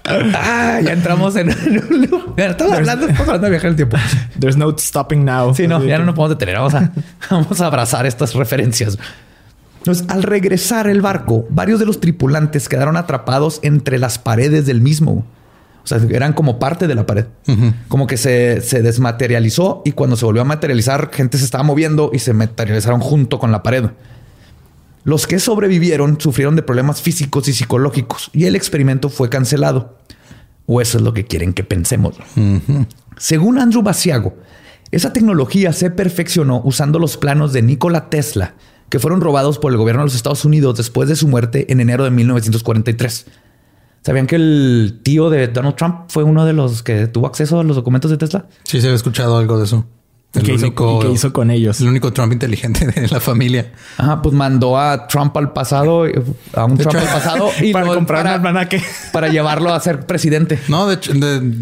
ah, ya entramos en Estamos hablando, estamos hablando de viajar el tiempo. There's no stopping now. Sí, no, ya no nos podemos detener. Vamos a, vamos a abrazar estas referencias. Entonces, al regresar el barco, varios de los tripulantes quedaron atrapados entre las paredes del mismo. O sea, eran como parte de la pared. Como que se, se, desmaterializó y cuando se volvió a materializar, gente se estaba moviendo y se materializaron junto con la pared. Los que sobrevivieron sufrieron de problemas físicos y psicológicos y el experimento fue cancelado. O eso es lo que quieren que pensemos. Según Andrew Basiago, esa tecnología se perfeccionó usando los planos de Nikola Tesla, que fueron robados por el gobierno de los Estados Unidos después de su muerte en enero de 1943. ¿Sabían que el tío de Donald Trump fue uno de los que tuvo acceso a los documentos de Tesla? Sí, se había escuchado algo de eso. El ¿Qué, único, hizo, hizo, con ellos? El único Trump inteligente de la familia. Ajá, pues mandó a Trump al pasado, a un Trump al pasado y para comprar un almanaque para llevarlo a ser presidente. No, de hecho,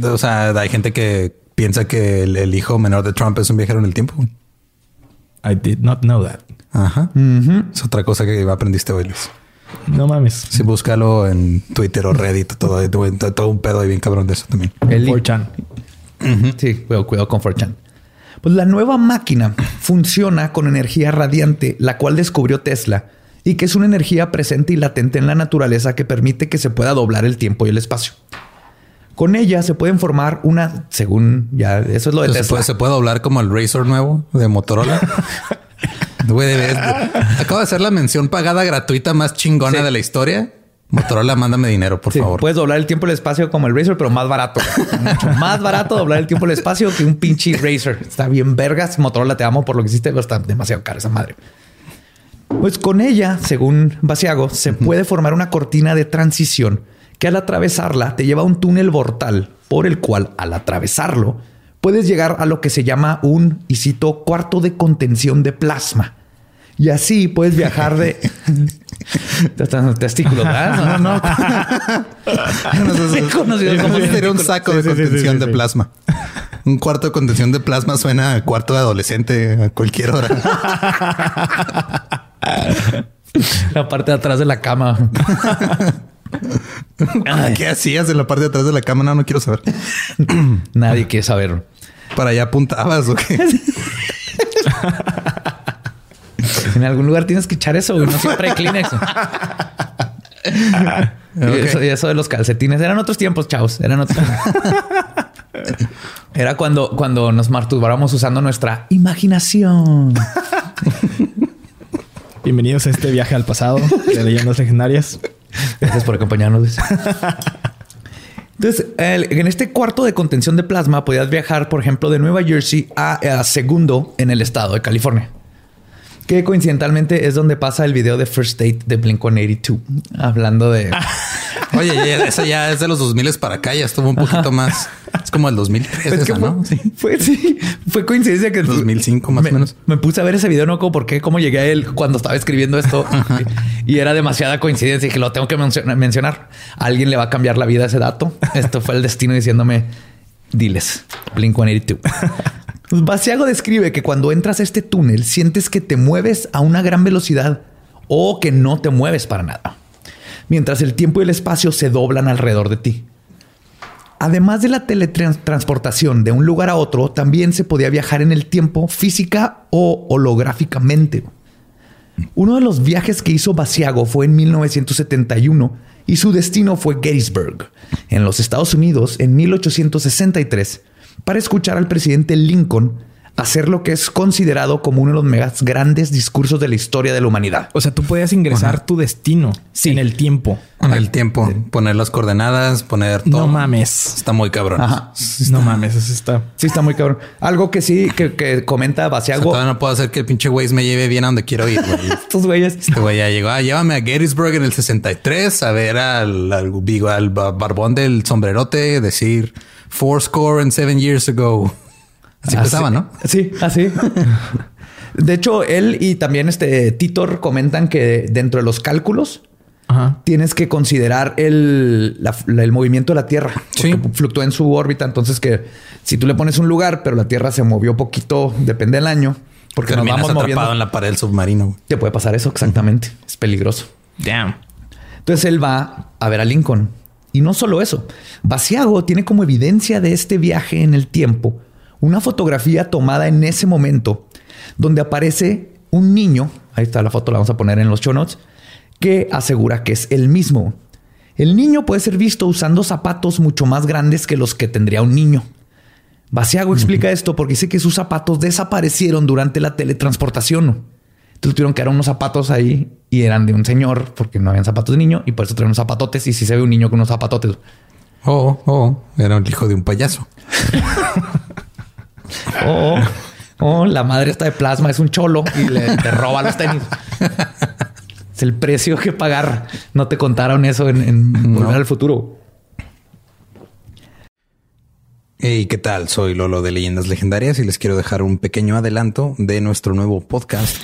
o sea, hay gente que piensa que el, hijo menor de Trump es un viajero en el tiempo. I did not know that. Ajá. Es otra cosa que aprendiste hoy, Luis. No mames. Sí, búscalo en Twitter o Reddit, todo, todo, un pedo ahí bien cabrón de eso también. El 4chan. Sí, cuidado, cuidado con 4chan. Pues la nueva máquina funciona con energía radiante, la cual descubrió Tesla, y que es una energía presente y latente en la naturaleza que permite que se pueda doblar el tiempo y el espacio. Con ella se pueden formar una, según ya, eso es lo de Tesla. Se puede, se puede doblar como el Razor nuevo de Motorola. acabo de hacer la mención pagada gratuita más chingona de la historia. Motorola, mándame dinero, por favor. Puedes doblar el tiempo y el espacio como el Razer, pero más barato. Mucho más barato doblar el tiempo y el espacio que un pinche Razer. Está bien vergas. Motorola, te amo por lo que hiciste, pero está demasiado cara esa madre. Pues con ella, según Basiago, se puede formar una cortina de transición que al atravesarla te lleva a un túnel vortal por el cual al atravesarlo puedes llegar a lo que se llama un, y cito, cuarto de contención de plasma. Y así puedes viajar de testículos, ¿verdad? No, no. ¿Cómo sería un saco de contención de plasma? Un cuarto de contención de plasma suena a cuarto de adolescente a cualquier hora. La parte de atrás de la cama. ¿Qué hacías en la parte de atrás de la cama? No, no quiero saber. Nadie quiere saber. ¿Para allá apuntabas o qué? en algún lugar tienes que echar eso, No siempre hay Kleenex. y, eso, de los calcetines eran otros tiempos, chavos. Eran otros. Era cuando, cuando nos masturbábamos usando nuestra imaginación. Bienvenidos a este viaje al pasado de leyendas legendarias. Gracias por acompañarnos. Entonces, en este cuarto de contención de plasma podías viajar, por ejemplo, de Nueva Jersey a Segundo en el estado de California que coincidentalmente es donde pasa el video de First Date de Blink 182, hablando de. Oye, eso ya es de los 2000 para acá, ya estuvo un poquito más. Es como el 2003, ¿no? Sí. Fue, sí, fue coincidencia que 2005 más o menos. Me puse a ver ese video, no como por qué, cómo llegué a él cuando estaba escribiendo esto y, era demasiada coincidencia y que lo tengo que mencionar. alguien le va a cambiar la vida a ese dato. Esto fue el destino diciéndome, diles, Blink 182. Pues Basiago describe que cuando entras a este túnel sientes que te mueves a una gran velocidad o que no te mueves para nada, mientras el tiempo y el espacio se doblan alrededor de ti. Además de la teletransportación de un lugar a otro, también se podía viajar en el tiempo física o holográficamente. Uno de los viajes que hizo Basiago fue en 1971 y su destino fue Gettysburg, en los Estados Unidos, en 1863 para escuchar al presidente Lincoln hacer lo que es considerado como uno de los más grandes discursos de la historia de la humanidad. O sea, tú podías ingresar tu destino en el tiempo. En el tiempo. Poner las coordenadas, poner todo. No mames. Está muy cabrón. No mames, eso está. Sí, está muy cabrón. Algo que sí, que, comenta Basiago. todavía no puedo hacer que el pinche güey me lleve bien a donde quiero ir. Estos güeyes. Este güey ya llegó. Ah, llévame a Gettysburg en el 63 a ver al, al, al barbón del sombrerote decir four score and seven years ago. Así empezaba, ¿no? Sí, así. de hecho, él y también este Titor comentan que dentro de los cálculos tienes que considerar el, el, movimiento de la Tierra. Sí. Fluctúa en su órbita. Entonces, que si tú le pones un lugar, pero la Tierra se movió poquito, depende del año. Porque nos vamos moviendo. en la pared del submarino. Te puede pasar eso, exactamente. Es peligroso. Damn. Entonces él va a ver a Lincoln y no solo eso, Basiago tiene como evidencia de este viaje en el tiempo una fotografía tomada en ese momento donde aparece un niño, ahí está la foto, la vamos a poner en los show notes, que asegura que es el mismo. El niño puede ser visto usando zapatos mucho más grandes que los que tendría un niño. Basiago explica esto porque dice que sus zapatos desaparecieron durante la teletransportación. Entonces tuvieron que dar unos zapatos ahí y eran de un señor porque no habían zapatos de niño y por eso traen unos zapatotes y si se ve un niño con unos zapatotes. Oh, oh, era el hijo de un payaso. oh, oh, la madre está de plasma, es un cholo y le te roba los tenis. es el precio que pagar. No te contaron eso en, Volver al Futuro. Hey, ¿qué tal? Soy Lolo de Leyendas Legendarias y les quiero dejar un pequeño adelanto de nuestro nuevo podcast.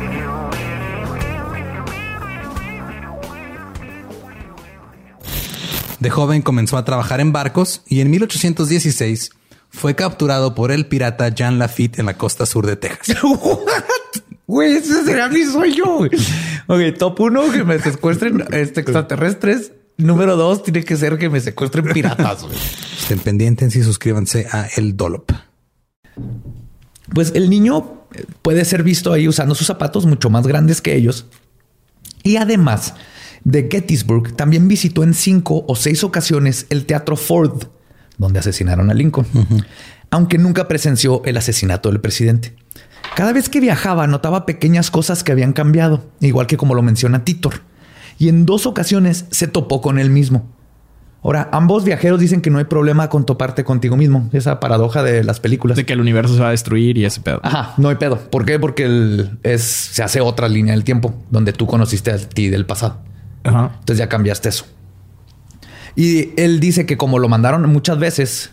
De joven comenzó a trabajar en barcos y en 1816 fue capturado por el pirata Jean Lafitte en la costa sur de Texas. Güey, ese será mi sueño. Ok, top uno, que me secuestren este, extraterrestres. Número dos, tiene que ser que me secuestren piratas. Estén pendientes y suscríbanse a El Dolop. Pues el niño puede ser visto ahí usando sus zapatos mucho más grandes que ellos. Y además de Gettysburg, también visitó en cinco o seis ocasiones el Teatro Ford, donde asesinaron a Lincoln, aunque nunca presenció el asesinato del presidente. Cada vez que viajaba notaba pequeñas cosas que habían cambiado, igual que como lo menciona Titor. Y en dos ocasiones se topó con él mismo. Ahora, ambos viajeros dicen que no hay problema con toparte contigo mismo. Esa paradoja de las películas. De que el universo se va a destruir y ese pedo. Ajá, no hay pedo. ¿Por qué? Porque es, se hace otra línea del tiempo donde tú conociste a ti del pasado. Ajá. Entonces ya cambiaste eso. Y él dice que como lo mandaron muchas veces,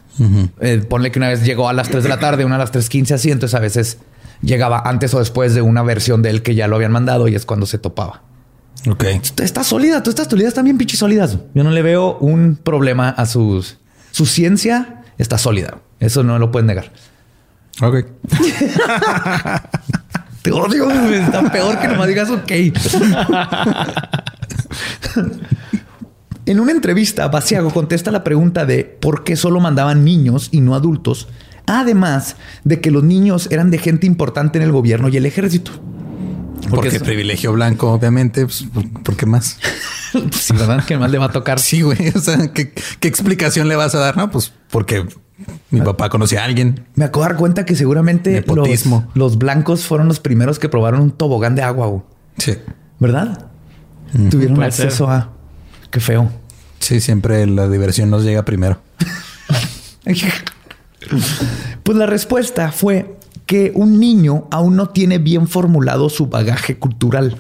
eh, ponle que una vez llegó a las 3 de la tarde, una a las 3.15 así, entonces a veces llegaba antes o después de una versión de él que ya lo habían mandado y es cuando se topaba. Ok. Está sólida, todas estas teorías están bien pinches sólidas. Yo no le veo un problema a sus... Su ciencia está sólida. Eso no lo pueden negar. Ok. Te odio. Está peor que no me digas ok. en una entrevista, Basiago contesta la pregunta de por qué solo mandaban niños y no adultos Además de que los niños eran de gente importante en el gobierno y el ejército. Porque, privilegio blanco, obviamente. Pues, ¿Por qué más? sí, ¿verdad? ¿Qué más le va a tocar? Sí, güey. O sea, ¿qué, explicación le vas a dar? No, pues porque mi papá conocía a alguien. Me acabo de dar cuenta que seguramente los, los, blancos fueron los primeros que probaron un tobogán de agua. Güey. Sí. ¿Verdad? Tuvieron acceso a... Qué feo. Sí, siempre la diversión nos llega primero. Pues la respuesta fue que un niño aún no tiene bien formulado su bagaje cultural.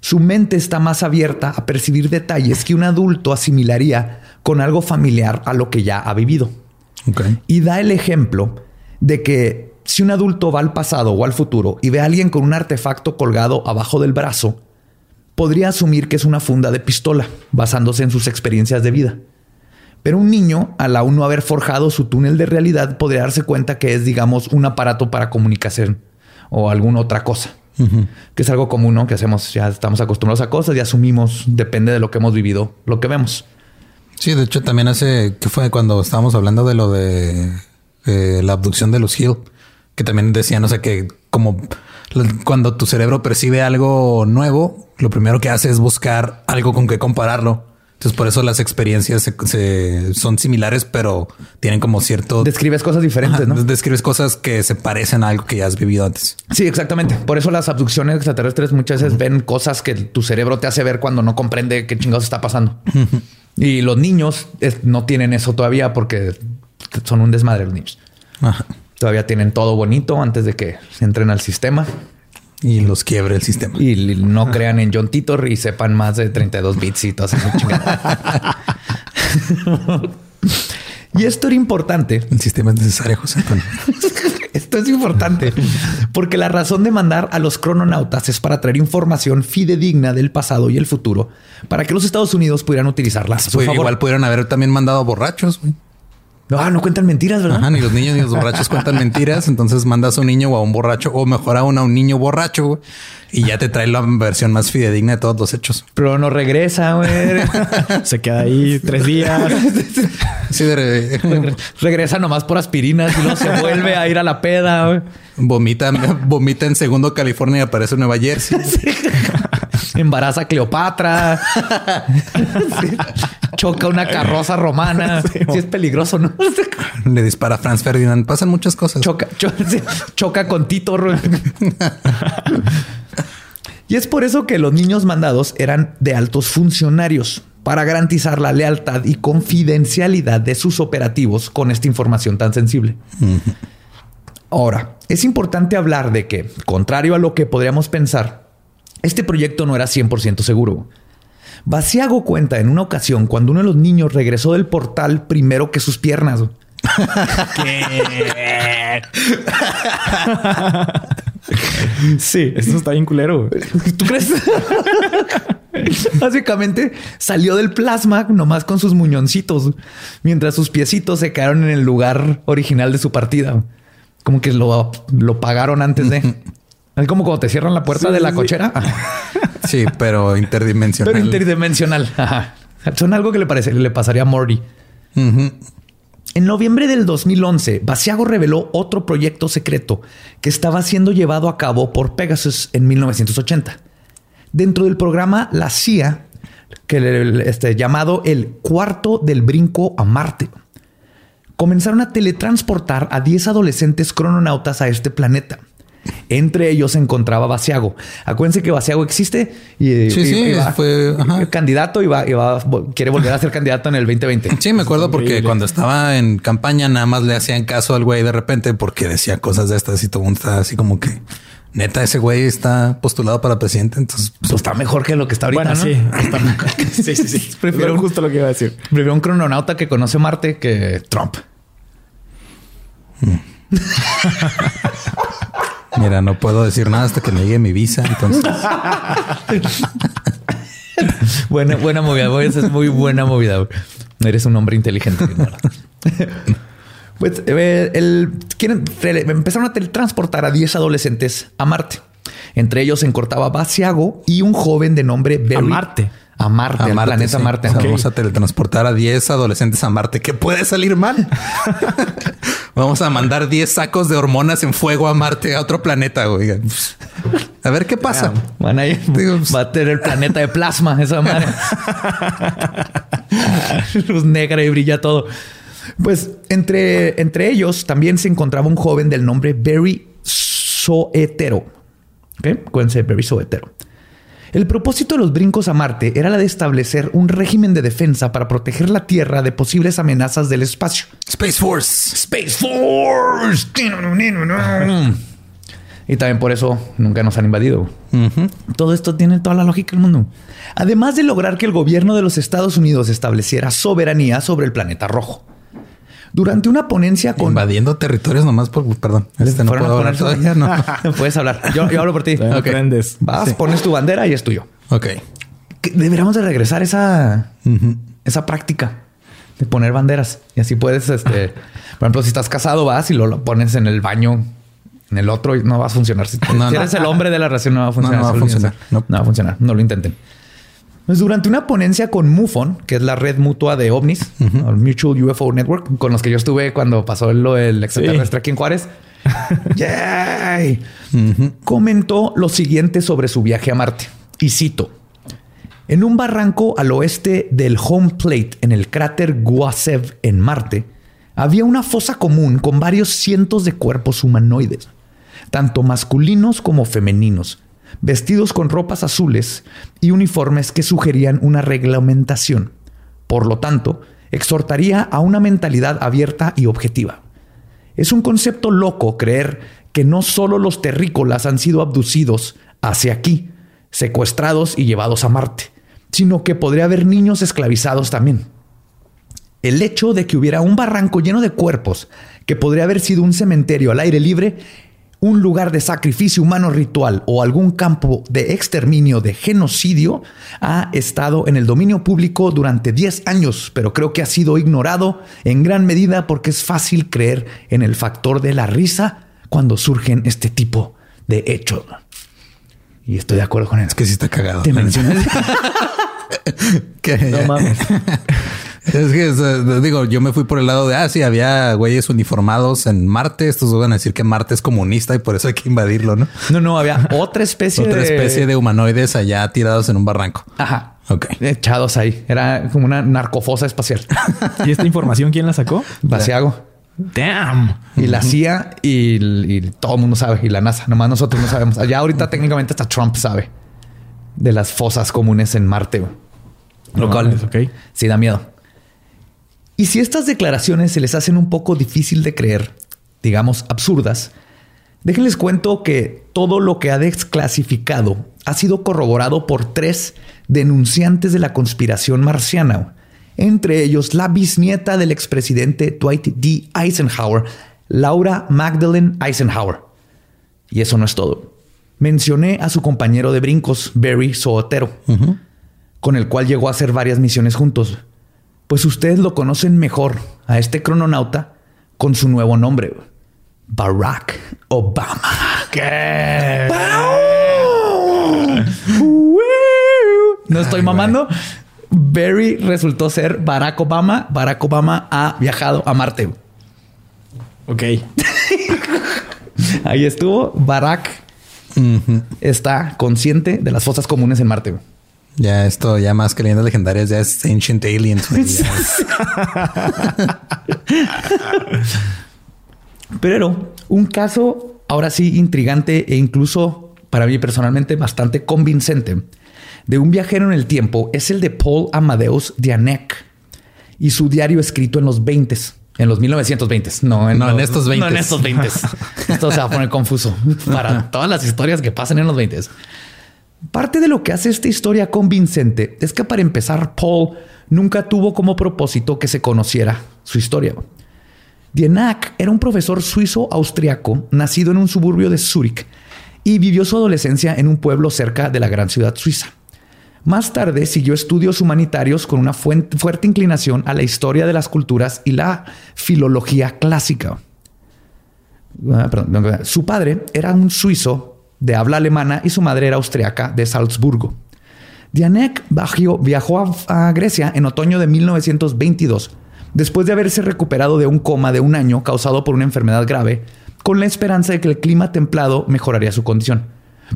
Su mente está más abierta a percibir detalles que un adulto asimilaría con algo familiar a lo que ya ha vivido. Y da el ejemplo de que si un adulto va al pasado o al futuro y ve a alguien con un artefacto colgado abajo del brazo, podría asumir que es una funda de pistola, basándose en sus experiencias de vida. Pero un niño, al aún no haber forjado su túnel de realidad, podría darse cuenta que es, digamos, un aparato para comunicación o alguna otra cosa. Que es algo común, ¿no? Que hacemos, ya estamos acostumbrados a cosas y asumimos, depende de lo que hemos vivido, lo que vemos. Sí, de hecho también hace, que fue cuando estábamos hablando de lo de eh, la abducción de los Hill, que también decían, o sea, que como cuando tu cerebro percibe algo nuevo, lo primero que hace es buscar algo con que compararlo. Entonces, por eso las experiencias son similares, pero tienen como cierto. Describes cosas diferentes, ¿no? Describes cosas que se parecen a algo que ya has vivido antes. Sí, exactamente. Por eso las abducciones extraterrestres muchas veces ven cosas que tu cerebro te hace ver cuando no comprende qué chingados está pasando. Y los niños no tienen eso todavía porque son un desmadre los niños. Todavía tienen todo bonito antes de que entren al sistema. Y los quiebre el sistema. Y no crean en John Titor y sepan más de 32 bits y todas esas Y esto era importante. El sistema es necesario, José esto es importante porque la razón de mandar a los crononautas es para traer información fidedigna del pasado y el futuro para que los Estados Unidos pudieran utilizarla. Pues igual pudieran haber también mandado borrachos. No, no cuentan mentiras, ¿verdad? ni los niños ni los borrachos cuentan mentiras. Entonces mandas a un niño o a un borracho, o mejor aún a un niño borracho, y ya te trae la versión más fidedigna de todos los hechos. Pero no regresa, güey. Se queda ahí tres días. Sí, regresa nomás por aspirinas y luego se vuelve a ir a la peda, güey. Vomita, vomita en segundo California y aparece en Nueva Jersey. Embaraza a Cleopatra. choca una carroza romana. Sí, es peligroso, ¿no? Le dispara a Franz Ferdinand. Pasan muchas cosas. Choca, choca con Tito. y es por eso que los niños mandados eran de altos funcionarios para garantizar la lealtad y confidencialidad de sus operativos con esta información tan sensible. Ahora, es importante hablar de que, contrario a lo que podríamos pensar, este proyecto no era 100% seguro. Vaciago cuenta en una ocasión cuando uno de los niños regresó del portal primero que sus piernas. ¿Qué? sí, esto está bien culero. ¿Tú crees? Básicamente salió del plasma nomás con sus muñoncitos, mientras sus piecitos se quedaron en el lugar original de su partida. Como que lo, lo pagaron antes de. Es como cuando te cierran la puerta de la cochera. sí, pero interdimensional. Pero interdimensional. Son algo que le, parece, le pasaría a Morty. En noviembre del 2011, Basiago reveló otro proyecto secreto que estaba siendo llevado a cabo por Pegasus en 1980 dentro del programa La CIA, que este, llamado el cuarto del brinco a Marte. Comenzaron a teletransportar a 10 adolescentes crononautas a este planeta. Entre ellos se encontraba Basiago. Acuérdense que Basiago existe y, fue candidato y va, quiere volver a ser candidato en el 2020. Sí, me acuerdo porque cuando estaba en campaña nada más le hacían caso al güey de repente porque decía cosas de estas y todo mundo estaba así como que neta, ese güey está postulado para presidente, entonces pues, está mejor que lo que está ahorita. sí, sí, sí, sí. Prefiero justo lo que iba a decir. Prefiero un crononauta que conoce Marte que Trump. Hmm. Mira, no puedo decir nada hasta que me llegue mi visa. Entonces, buena, buena movida. Esa es muy buena movida. Eres un hombre inteligente. Pues eh, el, quieren, empezaron a transportar a 10 adolescentes a Marte. Entre ellos se encortaba Basiago y un joven de nombre Berry. A Marte. A Marte, a Marte, planeta Marte. Vamos a teletransportar a 10 adolescentes a Marte. ¿Qué puede salir mal? Vamos a mandar 10 sacos de hormonas en fuego a Marte, a otro planeta. Oigan. A ver qué pasa. Van a ir, va a tener el planeta de plasma, esa madre. Luz negra y brilla todo. Pues entre, entre ellos también se encontraba un joven del nombre Barry Soetero. ¿Okay? Cuéntense, Barry Soetero. El propósito de los brincos a Marte era la de establecer un régimen de defensa para proteger la Tierra de posibles amenazas del espacio. Space Force. Space Force. y también por eso nunca nos han invadido. Todo esto tiene toda la lógica del mundo. Además de lograr que el gobierno de los Estados Unidos estableciera soberanía sobre el planeta rojo. Durante una ponencia con... Invadiendo territorios nomás por... Perdón. Este no puedo hablar todavía, no. Puedes hablar. Yo, hablo por ti. Aprendes. Vas, pones tu bandera y es tuyo. Ok. Deberíamos de regresar esa... Esa práctica de poner banderas. Y así puedes, este... Por ejemplo, si estás casado, vas y lo, pones en el baño en el otro y no va a funcionar. Si, eres el hombre de la relación, no va a funcionar. No, va a funcionar. No. va a funcionar. No lo intenten. Pues durante una ponencia con MUFON, que es la red mutua de ovnis, Mutual UFO Network, con los que yo estuve cuando pasó lo del extraterrestre aquí en Juárez, comentó lo siguiente sobre su viaje a Marte. Y cito: En un barranco al oeste del home plate, en el cráter Guasev en Marte, había una fosa común con varios cientos de cuerpos humanoides, tanto masculinos como femeninos vestidos con ropas azules y uniformes que sugerían una reglamentación. Por lo tanto, exhortaría a una mentalidad abierta y objetiva. Es un concepto loco creer que no solo los terrícolas han sido abducidos hacia aquí, secuestrados y llevados a Marte, sino que podría haber niños esclavizados también. El hecho de que hubiera un barranco lleno de cuerpos, que podría haber sido un cementerio al aire libre, un lugar de sacrificio humano ritual o algún campo de exterminio, de genocidio, ha estado en el dominio público durante 10 años, pero creo que ha sido ignorado en gran medida porque es fácil creer en el factor de la risa cuando surgen este tipo de hechos. Y estoy de acuerdo con él. Es que sí está cagado. Te. No mames. Es que, digo, yo me fui por el lado de, ah, sí, había güeyes uniformados en Marte. Estos van a decir que Marte es comunista y por eso hay que invadirlo, ¿no? No, no, había otra especie otra especie de humanoides allá tirados en un barranco. Ajá. Ok. Echados ahí. Era como una narcofosa espacial. ¿Y esta información quién la sacó? Vaciago. Damn. Y la CIA y, todo el mundo sabe. Y la NASA. Nomás nosotros no sabemos. Allá ahorita técnicamente hasta Trump sabe de las fosas comunes en Marte. Lo cual sí da miedo. Y si estas declaraciones se les hacen un poco difícil de creer, digamos absurdas, déjenles cuento que todo lo que ha desclasificado ha sido corroborado por tres denunciantes de la conspiración marciana, entre ellos la bisnieta del expresidente Dwight D. Eisenhower, Laura Magdalene Eisenhower. Y eso no es todo. Mencioné a su compañero de brincos, Barry Sootero, con el cual llegó a hacer varias misiones juntos. Pues ustedes lo conocen mejor a este crononauta con su nuevo nombre, Barack Obama. ¿Qué? No estoy mamando. Barry resultó ser Barack Obama. Barack Obama ha viajado a Marte. Ok. Ahí estuvo. Barack está consciente de las fosas comunes en Marte. Ya esto, ya más que leyendas legendarias, ya es Ancient Aliens. Pero un caso ahora sí intrigante e incluso para mí personalmente bastante convincente de un viajero en el tiempo es el de Paul Amadeus Dianek y su diario escrito en los 20 en los 1920 no en, en estos 20 no en estos 20 esto se va a poner confuso para todas las historias que pasan en los 20 parte de lo que hace esta historia convincente es que para empezar Paul nunca tuvo como propósito que se conociera su historia. Dienak era un profesor suizo austriaco nacido en un suburbio de Zúrich y vivió su adolescencia en un pueblo cerca de la gran ciudad suiza. Más tarde siguió estudios humanitarios con una fuerte inclinación a la historia de las culturas y la filología clásica. Ah, su padre era un suizo de habla alemana y su madre era austriaca de Salzburgo. Dianek viajó a Grecia en otoño de 1922, después de haberse recuperado de un coma de un año causado por una enfermedad grave, con la esperanza de que el clima templado mejoraría su condición.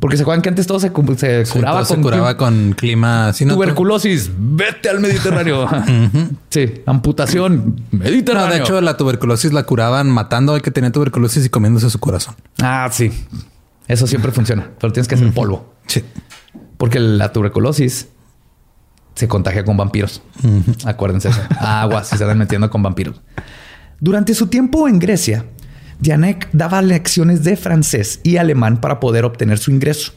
Porque se acuerdan que antes todo se, curaba, con, curaba con clima. tuberculosis, vete al Mediterráneo. Sí, amputación, Mediterráneo. de hecho, la tuberculosis la curaban matando al que tenía tuberculosis y comiéndose su corazón. Ah, sí. Eso siempre funciona, pero tienes que hacer polvo. Sí. Porque la tuberculosis se contagia con vampiros. Acuérdense eso. Agua, se están metiendo con vampiros. Durante su tiempo en Grecia, Dianek daba lecciones de francés y alemán para poder obtener su ingreso.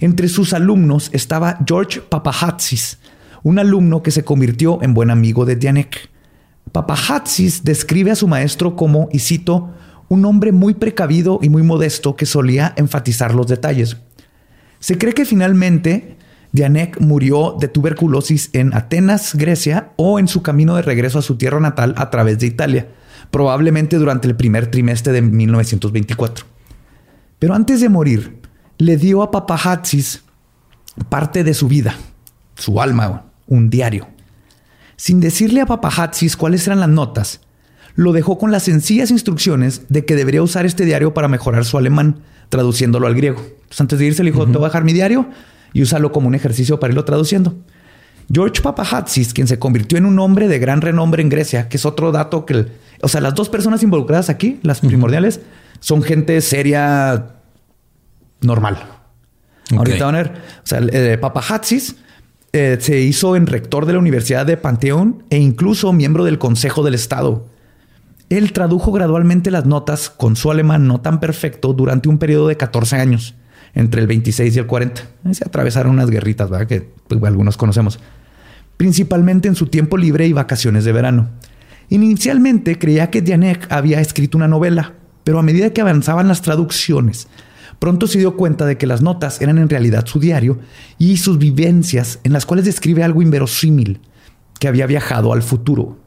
Entre sus alumnos estaba George Papahatsis, un alumno que se convirtió en buen amigo de Dianek. Papahatsis describe a su maestro como, y cito, un hombre muy precavido y muy modesto que solía enfatizar los detalles. Se cree que finalmente Dianek murió de tuberculosis en Atenas, Grecia, o en su camino de regreso a su tierra natal a través de Italia probablemente durante el primer trimestre de 1924. Pero antes de morir, le dio a Papahatsis parte de su vida, su alma, un diario. Sin decirle a Papahatsis cuáles eran las notas, lo dejó con las sencillas instrucciones de que debería usar este diario para mejorar su alemán, traduciéndolo al griego. antes de irse le dijo, te voy a dejar mi diario y úsalo como un ejercicio para irlo traduciendo. George Papahatsis, quien se convirtió en un hombre de gran renombre en Grecia, que es otro dato que, o sea, las dos personas involucradas aquí, las primordiales, son gente seria, normal. Ahorita van a ver, o sea, eh, Papahatsis eh, se hizo en rector de la Universidad de Panteón e incluso miembro del Consejo del Estado. Él tradujo gradualmente las notas con su alemán no tan perfecto durante un periodo de 14 años, entre el 26 y el 40. Se atravesaron unas guerritas, ¿verdad? Que pues, algunos conocemos principalmente en su tiempo libre y vacaciones de verano. Inicialmente creía que Dianek había escrito una novela, pero a medida que avanzaban las traducciones, pronto se dio cuenta de que las notas eran en realidad su diario y sus vivencias en las cuales describe algo inverosímil, que había viajado al futuro.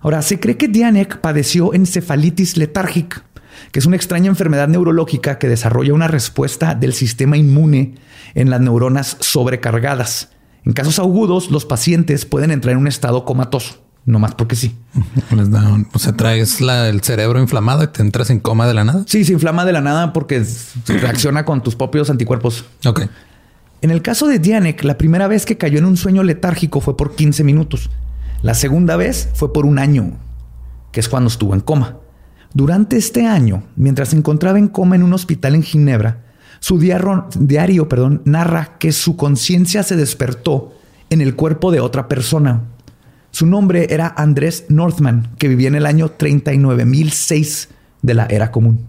Ahora, se cree que Dianek padeció encefalitis letárgica, que es una extraña enfermedad neurológica que desarrolla una respuesta del sistema inmune en las neuronas sobrecargadas En casos agudos, los pacientes pueden entrar en un estado comatoso, no más porque sí. o sea, traes el cerebro inflamado y te entras en coma de la nada. Sí, se inflama de la nada porque reacciona con tus propios anticuerpos. Ok. En el caso de Dianek, la primera vez que cayó en un sueño letárgico fue por 15 minutos. La segunda vez fue por un año, que es cuando estuvo en coma. Durante este año, mientras se encontraba en coma en un hospital en Ginebra, su diario, perdón, narra que su conciencia se despertó en el cuerpo de otra persona. Su nombre era Andrés Northman, que vivía en el año 39006 de la era común.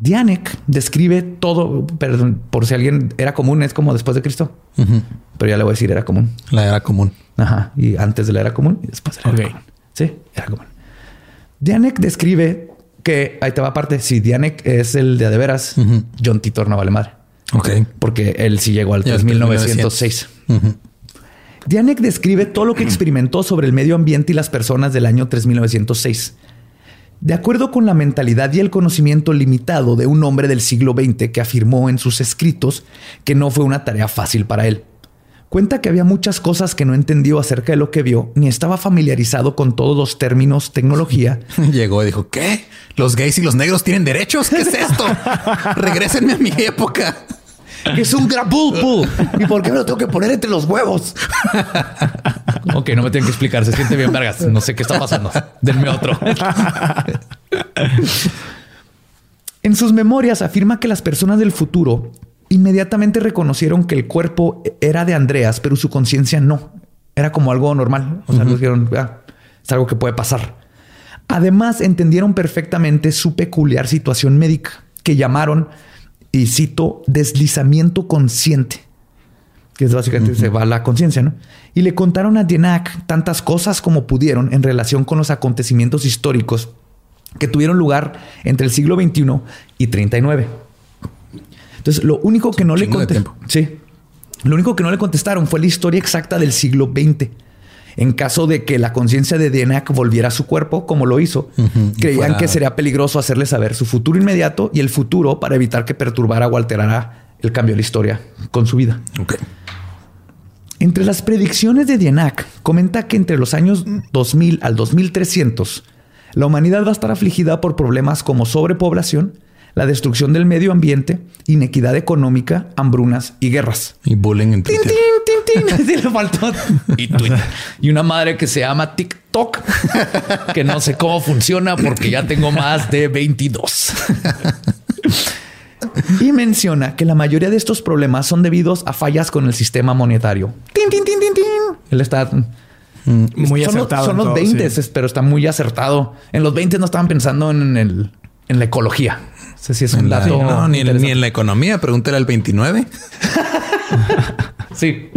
Dianek describe todo, perdón, por si alguien era común, es como después de Cristo. Pero ya le voy a decir era común. La era común. Ajá. Y antes de la era común y después de la era común. Sí, era común. Dianek describe que ahí te va aparte. Si Dianek es el de de veras, John Titor no vale madre. Ok. Porque él sí llegó al 3906. Dianek describe todo lo que experimentó sobre el medio ambiente y las personas del año 3906. De acuerdo con la mentalidad y el conocimiento limitado de un hombre del siglo XX que afirmó en sus escritos que no fue una tarea fácil para él. Cuenta que había muchas cosas que no entendió acerca de lo que vio, ni estaba familiarizado con todos los términos tecnología. Llegó y dijo, ¿qué? ¿Los gays y los negros tienen derechos? ¿Qué es esto? Regrésenme a mi época. Es un grapulpo. ¿Y por qué me lo tengo que poner entre los huevos? ok, no me tienen que explicar. Se siente bien, vergas. No sé qué está pasando. Denme otro. en sus memorias afirma que las personas del futuro inmediatamente reconocieron que el cuerpo era de Andreas, pero su conciencia no. Era como algo normal. O sea, dijeron, ah, es algo que puede pasar. Además, entendieron perfectamente su peculiar situación médica, que llamaron, y cito, deslizamiento consciente, que es básicamente se va la conciencia, ¿no? Y le contaron a Dienak tantas cosas como pudieron en relación con los acontecimientos históricos que tuvieron lugar entre el siglo XXI y 39. Entonces, lo único que no le contestaron. Sí. Lo único que no le contestaron fue la historia exacta del siglo XX. En caso de que la conciencia de Dienak volviera a su cuerpo, como lo hizo, creían que sería peligroso hacerle saber su futuro inmediato y el futuro para evitar que perturbara o alterara el cambio de la historia con su vida. Entre las predicciones de Dienak, comenta que entre los años 2000 al 2300, la humanidad va a estar afligida por problemas como sobrepoblación, la destrucción del medio ambiente, inequidad económica, hambrunas y guerras. Y bullying en Twitter. le faltó. Y, y una madre que se llama TikTok, que no sé cómo funciona porque ya tengo más de 22. Y menciona que la mayoría de estos problemas son debidos a fallas con el sistema monetario. ¡Tin, tin, tin, tin, tin! Él está mm, muy acertado. son los 20, pero está muy acertado. En los 20 no estaban pensando en, el, en la ecología sé si es un dato. no, ni, en la economía. Pregúntale al 29. sí.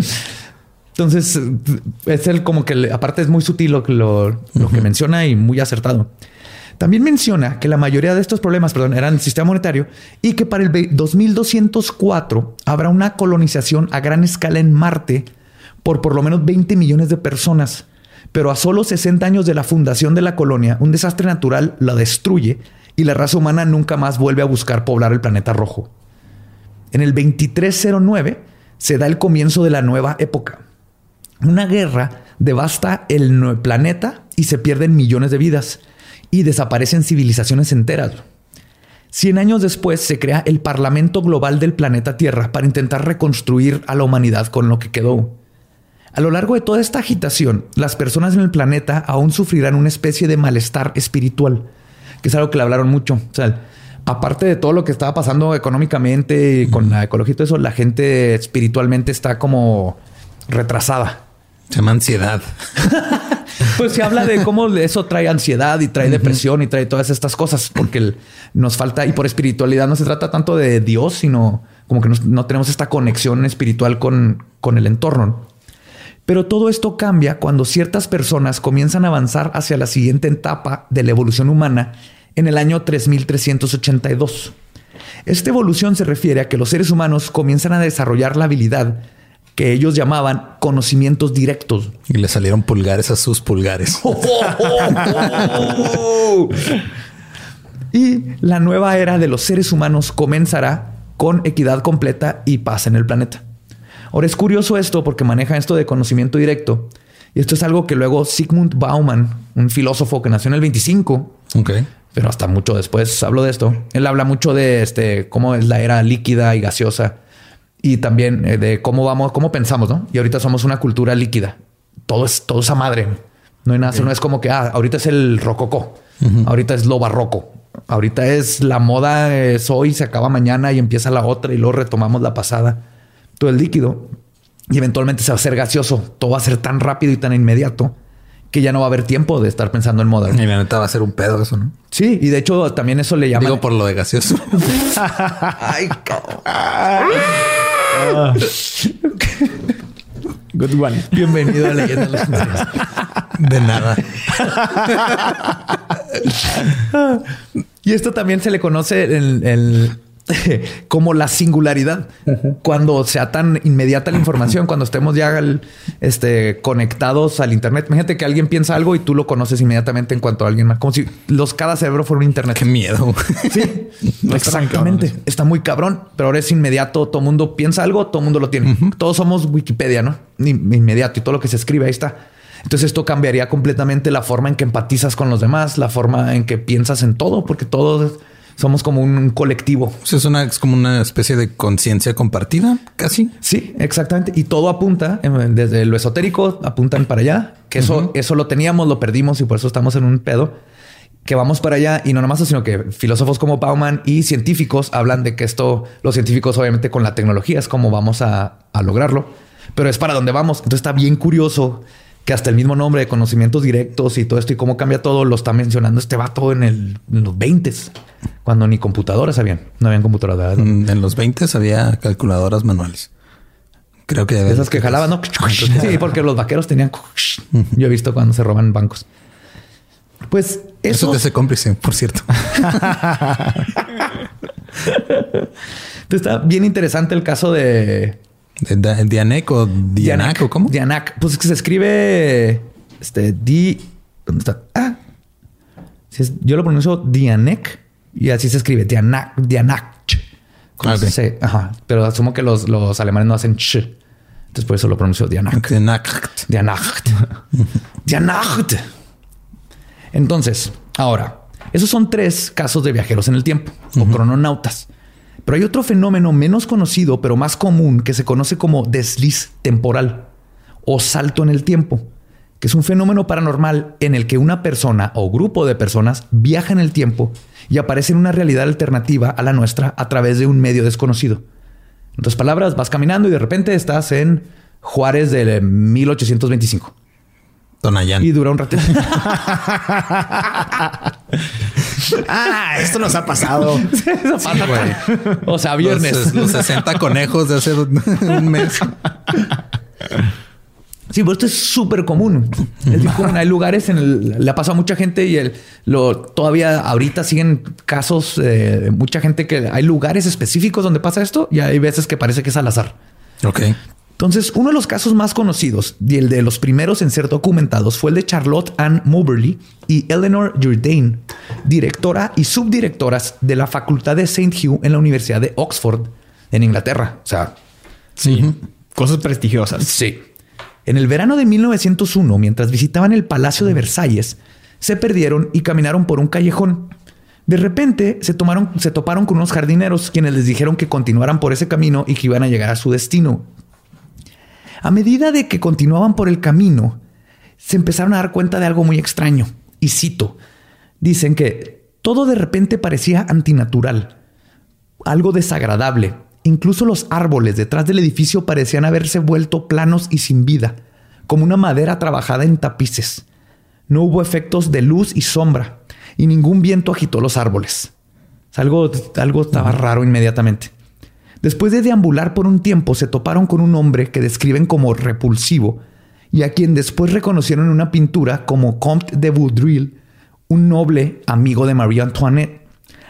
Entonces, es el como que aparte es muy sutil lo, lo, lo que menciona y muy acertado. También menciona que la mayoría de estos problemas, perdón, eran el sistema monetario y que para el 2204 habrá una colonización a gran escala en Marte por por lo menos 20 millones de personas. Pero a solo 60 años de la fundación de la colonia, un desastre natural la destruye y la raza humana nunca más vuelve a buscar poblar el planeta rojo. En el 2309 se da el comienzo de la nueva época. Una guerra devasta el planeta y se pierden millones de vidas y desaparecen civilizaciones enteras. Cien años después se crea el Parlamento Global del planeta Tierra para intentar reconstruir a la humanidad con lo que quedó. A lo largo de toda esta agitación, las personas en el planeta aún sufrirán una especie de malestar espiritual que es algo que le hablaron mucho. O sea, aparte de todo lo que estaba pasando económicamente y con la ecología y todo eso, la gente espiritualmente está como retrasada. Se llama ansiedad. pues se habla de cómo eso trae ansiedad y trae depresión y trae todas estas cosas, porque nos falta, y por espiritualidad no se trata tanto de Dios, sino como que no tenemos esta conexión espiritual con, con el entorno. Pero todo esto cambia cuando ciertas personas comienzan a avanzar hacia la siguiente etapa de la evolución humana en el año 3382. Esta evolución se refiere a que los seres humanos comienzan a desarrollar la habilidad que ellos llamaban conocimientos directos. Y le salieron pulgares a sus pulgares. y la nueva era de los seres humanos comenzará con equidad completa y paz en el planeta. Ahora es curioso esto porque maneja esto de conocimiento directo. Y esto es algo que luego Sigmund Bauman, un filósofo que nació en el 25, pero hasta mucho después habló de esto. Él habla mucho de este cómo es la era líquida y gaseosa y también eh, de cómo vamos, cómo pensamos, ¿no? Y ahorita somos una cultura líquida. Todo es todo esa madre. No hay nada, no es como que ah, ahorita es el rococó, ahorita es lo barroco, ahorita es la moda es hoy, se acaba mañana y empieza la otra y luego retomamos la pasada. Todo el líquido y eventualmente se va a hacer gaseoso. Todo va a ser tan rápido y tan inmediato que ya no va a haber tiempo de estar pensando en moda. Y la neta va a ser un pedo eso, ¿no? Sí, y de hecho también eso le llaman. Digo por lo de gaseoso. Ay, Good one. Bienvenido a Leyenda de los De nada. y esto también se le conoce el, el como la singularidad. Cuando sea tan inmediata la información, cuando estemos ya este, conectados al Internet. Imagínate que alguien piensa algo y tú lo conoces inmediatamente en cuanto a alguien más. Como si los cada cerebro fuera un Internet. Qué miedo. Sí, exactamente. Está muy cabrón, pero ahora es inmediato. Todo mundo piensa algo, todo mundo lo tiene. Todos somos Wikipedia, ¿no? Inmediato y todo lo que se escribe ahí está. Entonces esto cambiaría completamente la forma en que empatizas con los demás, la forma en que piensas en todo, porque todo somos como un colectivo. es una, es como una especie de conciencia compartida, casi. Sí, exactamente. Y todo apunta em, desde lo esotérico, apuntan para allá, que eso, eso lo teníamos, lo perdimos y por eso estamos en un pedo que vamos para allá y no nomás, sino que filósofos como Bauman y científicos hablan de que esto, los científicos obviamente con la tecnología es como vamos a, a lograrlo, pero es para dónde vamos. Entonces está bien curioso que hasta el mismo nombre de conocimientos directos y todo esto y cómo cambia todo lo está mencionando este vato en, el, en los 20 cuando ni computadoras habían. No habían computadoras. Mm, en los 20 había calculadoras manuales. Creo que esas que jalaban, ¿no? Sí, porque los vaqueros tenían. Yo he visto cuando se roban bancos. Pues eso, eso te hace cómplice, por cierto. está bien interesante el caso de Dianek o Dianac, o cómo? Dianac. Pues es que se escribe este Di. ¿Dónde está? Ah, yo lo pronuncio Dianek y así se escribe Dianac. Dianac. Ah, ajá. Pero asumo que los, los, alemanes no hacen ch. Entonces por eso lo pronuncio Dianac. Dianac. Dianac. Dianac. Entonces, ahora, esos son tres casos de viajeros en el tiempo o crononautas. Pero hay otro fenómeno menos conocido, pero más común, que se conoce como desliz temporal o salto en el tiempo, que es un fenómeno paranormal en el que una persona o grupo de personas viaja en el tiempo y aparece en una realidad alternativa a la nuestra a través de un medio desconocido. En otras palabras, vas caminando y de repente estás en Juárez de 1825. Tonayán. Y dura un ratito. ah, esto nos ha pasado. o sea, viernes. Los, 60 conejos de hace un mes. Sí, pero esto es súper común. Hay lugares en el, le ha pasado a mucha gente y el, lo, todavía ahorita siguen casos de mucha gente que hay lugares específicos donde pasa esto y hay veces que parece que es al azar. Ok. Entonces, uno de los casos más conocidos y el de los primeros en ser documentados fue el de Charlotte Ann Moberly y Eleanor Jourdain, directora y subdirectoras de la Facultad de St. Hugh en la Universidad de Oxford, en Inglaterra. O sea, sí, cosas prestigiosas. Sí. En el verano de 1901, mientras visitaban el Palacio de Versalles, se perdieron y caminaron por un callejón. De repente se, tomaron, se toparon con unos jardineros quienes les dijeron que continuaran por ese camino y que iban a llegar a su destino, a medida de que continuaban por el camino, se empezaron a dar cuenta de algo muy extraño. Y cito, dicen que todo de repente parecía antinatural, algo desagradable. Incluso los árboles detrás del edificio parecían haberse vuelto planos y sin vida, como una madera trabajada en tapices. No hubo efectos de luz y sombra, y ningún viento agitó los árboles. Algo, algo estaba raro inmediatamente. Después de deambular por un tiempo, se toparon con un hombre que describen como repulsivo y a quien después reconocieron en una pintura como Comte de Vaudreuil, un noble amigo de Marie Antoinette,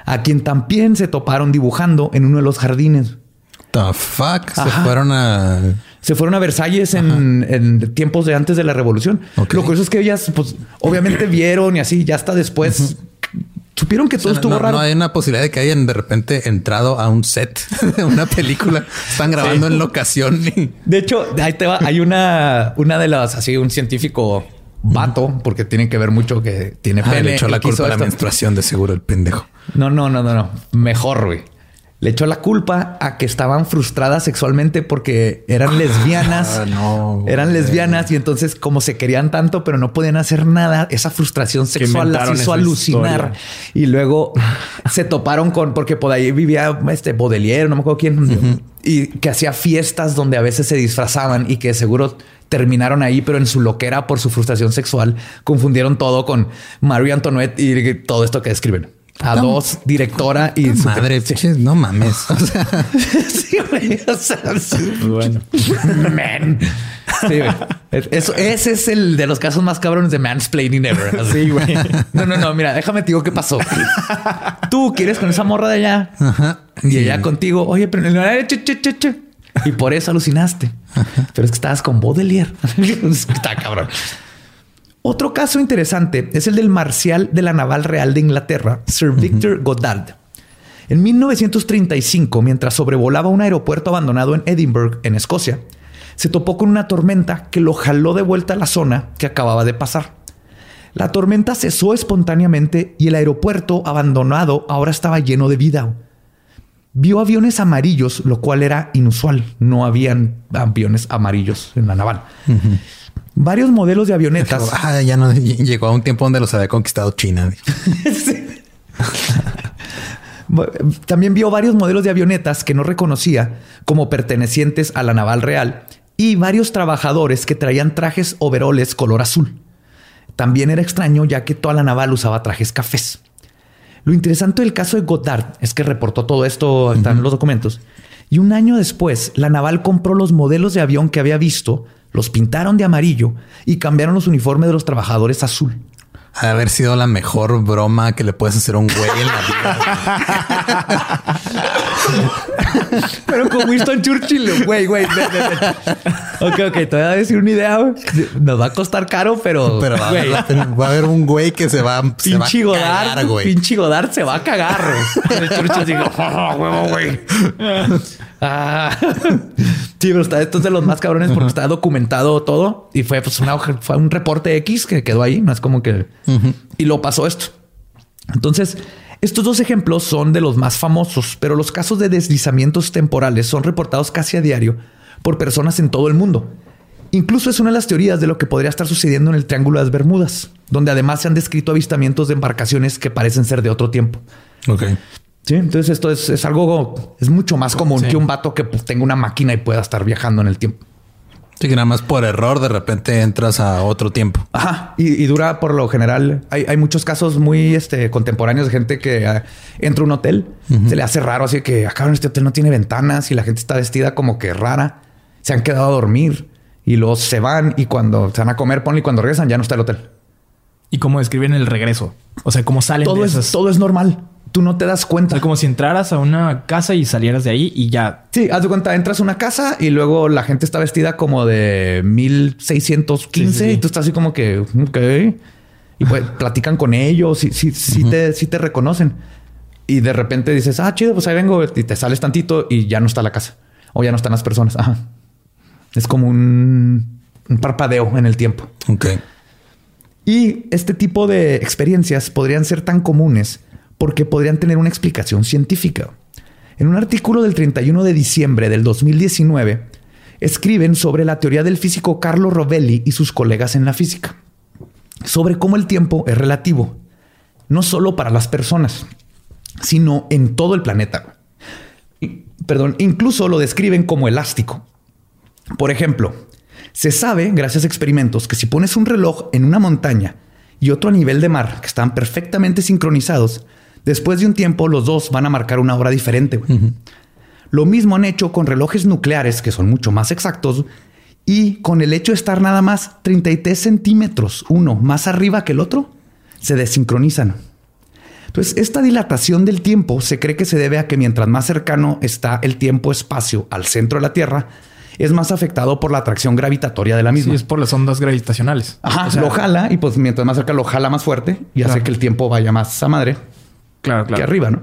a quien también se toparon dibujando en uno de los jardines. The fuck? Se fueron a. Se fueron a Versalles en, tiempos de antes de la revolución. Lo curioso es que ellas, pues, obviamente vieron y así, ya hasta después Supieron que todo estuvo raro. No hay una posibilidad de que hayan de repente entrado a un set de una película. Están grabando en locación. De hecho, ahí te va. Hay una, una de las, así, un científico vato, porque tiene que ver mucho que tiene pene. le echó la culpa a la menstruación de seguro el pendejo. No, no, no, no, no. Mejor, güey le echó la culpa a que estaban frustradas sexualmente porque eran lesbianas. Ah, no, eran lesbianas y entonces como se querían tanto pero no podían hacer nada, esa frustración sexual las hizo alucinar. Y luego se toparon con, porque por ahí vivía este Baudelaire, no me acuerdo quién, y que hacía fiestas donde a veces se disfrazaban y que seguro terminaron ahí, pero en su loquera por su frustración sexual confundieron todo con Marie Antoinette y todo esto que describen a dos, directora y su madre. no mames. O sea, sí, güey. O sea, bueno. Man. Sí, güey. Eso, ese es el de los casos más cabrones de mansplaining ever. Así, güey. No, no, no. Mira, déjame te digo qué pasó. Tú quieres con esa morra de allá Ajá. y ella contigo. Oye, pero y por eso alucinaste. Pero es que estabas con Baudelaire. Está cabrón. Otro caso interesante es el del marcial de la Naval Real de Inglaterra, Sir Victor Goddard. En 1935, mientras sobrevolaba un aeropuerto abandonado en Edinburgh, en Escocia, se topó con una tormenta que lo jaló de vuelta a la zona que acababa de pasar. La tormenta cesó espontáneamente y el aeropuerto abandonado ahora estaba lleno de vida. Vio aviones amarillos, lo cual era inusual. No habían aviones amarillos en la naval varios modelos de avionetas. Ah, ya no llegó a un tiempo donde los había conquistado China. También vio varios modelos de avionetas que no reconocía como pertenecientes a la naval real y varios trabajadores que traían trajes overoles color azul. También era extraño ya que toda la naval usaba trajes cafés. Lo interesante del caso de Goddard es que reportó todo esto, están en los documentos, y un año después la naval compró los modelos de avión que había visto los pintaron de amarillo y cambiaron los uniformes de los trabajadores azul. Ha de haber sido la mejor broma que le puedes hacer a un güey en la vida. Pero con Winston Churchill, güey, güey. Ok, ok, te voy a decir una idea. Nos va a costar caro, pero. Pero va, a haber un güey que se va, se va a cagar, güey. Pinche Godard se va a cagar. El Churchill digo, oh, huevo, güey. Ah. Sí, pero está, esto es de los más cabrones porque está documentado todo y fue, pues, una, fue un reporte X que quedó ahí. No es como que. Y lo pasó esto. Entonces, estos dos ejemplos son de los más famosos, pero los casos de deslizamientos temporales son reportados casi a diario por personas en todo el mundo. Incluso es una de las teorías de lo que podría estar sucediendo en el Triángulo de las Bermudas, donde además se han descrito avistamientos de embarcaciones que parecen ser de otro tiempo. Ok. Sí, entonces esto es, algo, es mucho más común que un vato que pues, tenga una máquina y pueda estar viajando en el tiempo. Sí, que nada más por error de repente entras a otro tiempo. Ajá. Y, dura por lo general. Hay, muchos casos muy este, contemporáneos de gente que ah, entra a un hotel, se le hace raro, así que acá en este hotel no tiene ventanas y la gente está vestida como que rara. Se han quedado a dormir y luego se van y cuando se van a comer, ponle y cuando regresan ya no está el hotel. ¿Y cómo describen el regreso? O sea, cómo salen todo es, Todo es normal tú no te das cuenta. como si entraras a una casa y salieras de ahí y ya. Sí, haz de cuenta, entras a una casa y luego la gente está vestida como de 1615 y tú estás así como que, ok. Y pues platican con ellos y sí, sí, te, sí te reconocen. Y de repente dices, ah, chido, pues ahí vengo y te sales tantito y ya no está la casa o ya no están las personas. Ajá. Es como un, un parpadeo en el tiempo. Ok. Y este tipo de experiencias podrían ser tan comunes porque podrían tener una explicación científica. En un artículo del 31 de diciembre del 2019, escriben sobre la teoría del físico Carlo Rovelli y sus colegas en la física, sobre cómo el tiempo es relativo, no solo para las personas, sino en todo el planeta. Perdón, incluso lo describen como elástico. Por ejemplo, se sabe, gracias a experimentos, que si pones un reloj en una montaña y otro a nivel de mar, que están perfectamente sincronizados, Después de un tiempo, los dos van a marcar una hora diferente. Lo mismo han hecho con relojes nucleares, que son mucho más exactos, y con el hecho de estar nada más 33 centímetros, uno más arriba que el otro, se desincronizan. Entonces, esta dilatación del tiempo se cree que se debe a que mientras más cercano está el tiempo-espacio al centro de la Tierra, es más afectado por la atracción gravitatoria de la misma. Sí, es por las ondas gravitacionales. Ajá, lo jala y pues mientras más cerca lo jala más fuerte y hace que el tiempo vaya más a madre. Claro, claro. que arriba, ¿no?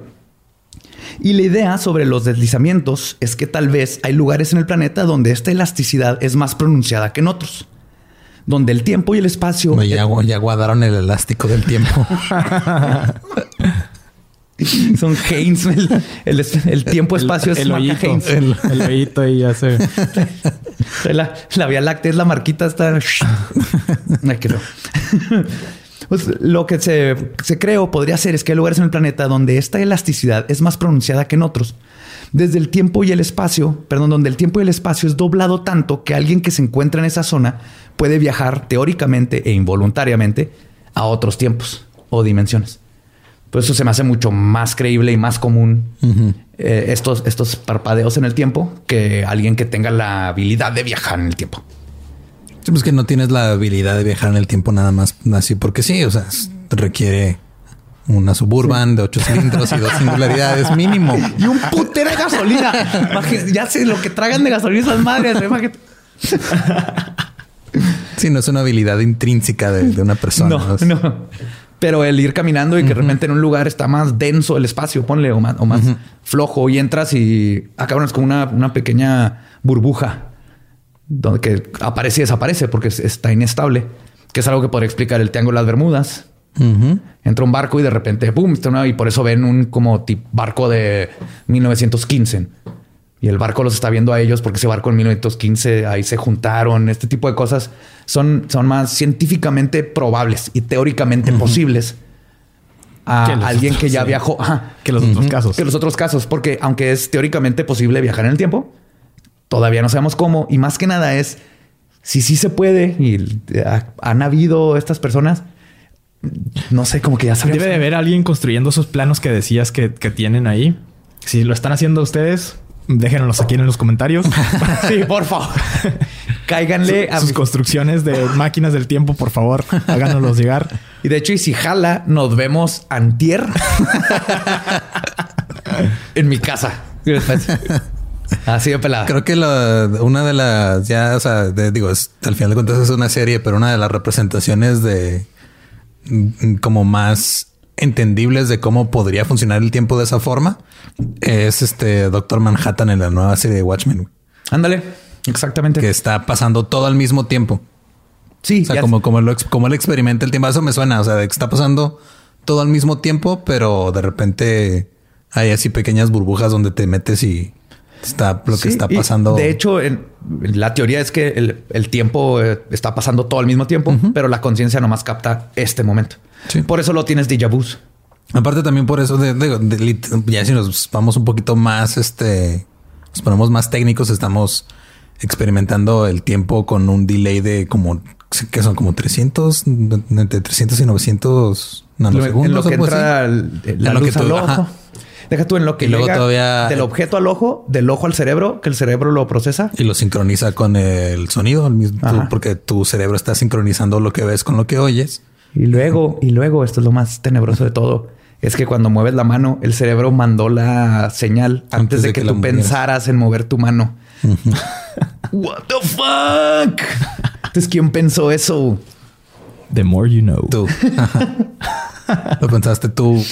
Y la idea sobre los deslizamientos es que tal vez hay lugares en el planeta donde esta elasticidad es más pronunciada que en otros. Donde el tiempo y el espacio... Ya, ya guardaron el elástico del tiempo. Son Haynes, el, tiempo-espacio es el hoyito, El, el ahí ya se... La, la, Vía Láctea es la marquita, está... Pues lo que se, se cree o podría ser es que hay lugares en el planeta donde esta elasticidad es más pronunciada que en otros. Desde el tiempo y el espacio, perdón, donde el tiempo y el espacio es doblado tanto que alguien que se encuentra en esa zona puede viajar teóricamente e involuntariamente a otros tiempos o dimensiones. Por eso se me hace mucho más creíble y más común eh, estos, estos parpadeos en el tiempo que alguien que tenga la habilidad de viajar en el tiempo. Sí, pues que no tienes la habilidad de viajar en el tiempo nada más así porque sí, o sea, requiere una suburban de ocho cilindros y dos singularidades mínimo. Y un putero de gasolina. ya sé lo que tragan de gasolina esas madres. Sí, no es una habilidad intrínseca de, una persona. No, no. Pero el ir caminando y que realmente en un lugar está más denso el espacio, ponle, o más, o más flojo y entras y como una, una pequeña burbuja donde que aparece y desaparece porque está inestable, que es algo que podría explicar el Triángulo de las Bermudas. Entra un barco y de repente, ¡pum! y por eso ven un como tipo barco de 1915. Y el barco los está viendo a ellos porque ese barco en 1915 ahí se juntaron. Este tipo de cosas son, son más científicamente probables y teóricamente posibles a alguien que ya viajó. Que los otros casos. Que los otros casos, porque aunque es teóricamente posible viajar en el tiempo, Todavía no sabemos cómo. Y más que nada es si sí se puede y han habido estas personas. No sé, como que ya sabemos. Debe de haber alguien construyendo esos planos que decías que, tienen ahí. Si lo están haciendo ustedes, déjenlos aquí en los comentarios. sí, por favor. Cáiganle a sus construcciones de máquinas del tiempo, por favor. Háganoslos llegar. Y de hecho, y si jala, nos vemos antier en mi casa. Así de pelada. Creo que una de las, ya, o sea, digo, al final de cuentas es una serie, pero una de las representaciones de mm, como más entendibles de cómo podría funcionar el tiempo de esa forma es este Doctor Manhattan en la nueva serie de Watchmen. Ándale, exactamente. Que está pasando todo al mismo tiempo. Sí, o sea, como, como, lo, como él experimenta el tiempo. Eso me suena. O sea, de que está pasando todo al mismo tiempo, pero de repente hay así pequeñas burbujas donde te metes y Está lo que está pasando. De hecho, la teoría es que el, tiempo eh, está pasando todo al mismo tiempo, pero la conciencia nomás capta este momento. Por eso lo tienes déjà vu. Aparte también por eso de, ya si nos vamos un poquito más, este, nos ponemos más técnicos, estamos experimentando el tiempo con un delay de como que son como 300, entre 300 y 900 nanosegundos. En lo que entra la luz al ojo. Deja tú en lo que llega todavía... del objeto al ojo, del ojo al cerebro, que el cerebro lo procesa. Y lo sincroniza con el sonido, al mismo, porque tu cerebro está sincronizando lo que ves con lo que oyes. Y luego, y luego, esto es lo más tenebroso de todo, es que cuando mueves la mano, el cerebro mandó la señal antes, de, que, tú pensaras en mover tu mano. What the fuck? Entonces, ¿quién pensó eso? The more you know. Tú. lo pensaste tú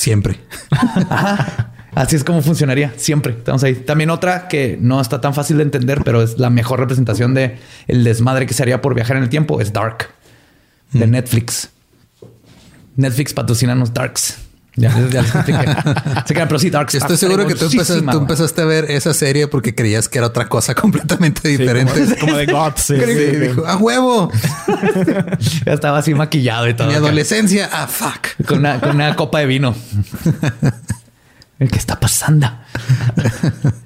Siempre. Así es como funcionaría siempre. Estamos ahí. También otra que no está tan fácil de entender, pero es la mejor representación de el desmadre que se haría por viajar en el tiempo. Es Dark de mm. Netflix. Netflix patrocinanos Darks. Ya, ya Se quedan, pero sí, Dark Estoy seguro que tú empezaste, a ver esa serie porque creías que era otra cosa completamente diferente. como, de God. Sí, dijo, a huevo. ya estaba así maquillado y todo. Mi adolescencia, ah, fuck. Con una, con una copa de vino. ¿Qué está pasando?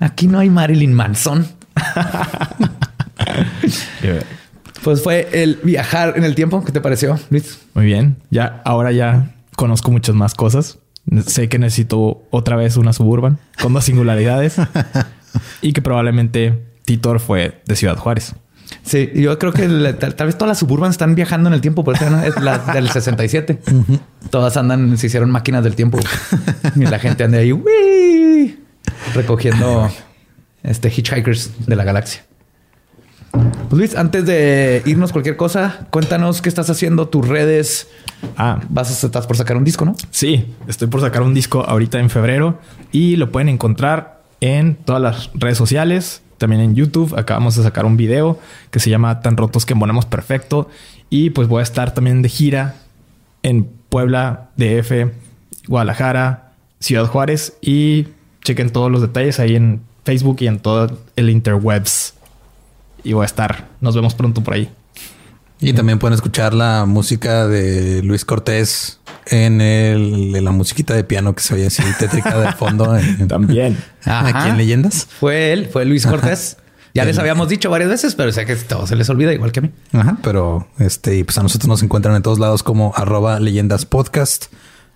Aquí no hay Marilyn Manson. pues fue el viajar en el tiempo. ¿Qué te pareció, Luis? Muy bien. Ya, ahora ya conozco muchas más cosas. Sé que necesito otra vez una suburban con dos singularidades y que probablemente Titor fue de Ciudad Juárez. Sí, yo creo que tal, vez todas las suburban están viajando en el tiempo, porque es la del 67. Todas andan, se hicieron máquinas del tiempo y la gente anda ahí recogiendo este hitchhikers de la galaxia. Pues Luis, antes de irnos cualquier cosa, cuéntanos qué estás haciendo, tus redes. Ah, vas a estás por sacar un disco, ¿no? Sí, estoy por sacar un disco ahorita en febrero y lo pueden encontrar en todas las redes sociales, también en YouTube. Acabamos de sacar un video que se llama Tan rotos que ponemos perfecto y pues voy a estar también de gira en Puebla, DF, Guadalajara, Ciudad Juárez y chequen todos los detalles ahí en Facebook y en todo el interwebs. Y voy a estar. Nos vemos pronto por ahí. Y también pueden escuchar la música de Luis Cortés en el, la musiquita de piano que se oye así tétrica de fondo. también. Aquí en Leyendas. Fue él, fue Luis Cortés. Ya les habíamos dicho varias veces, pero sé que todo se les olvida igual que a mí. Ajá, pero este, pues a nosotros nos encuentran en todos lados como arroba leyendas podcast.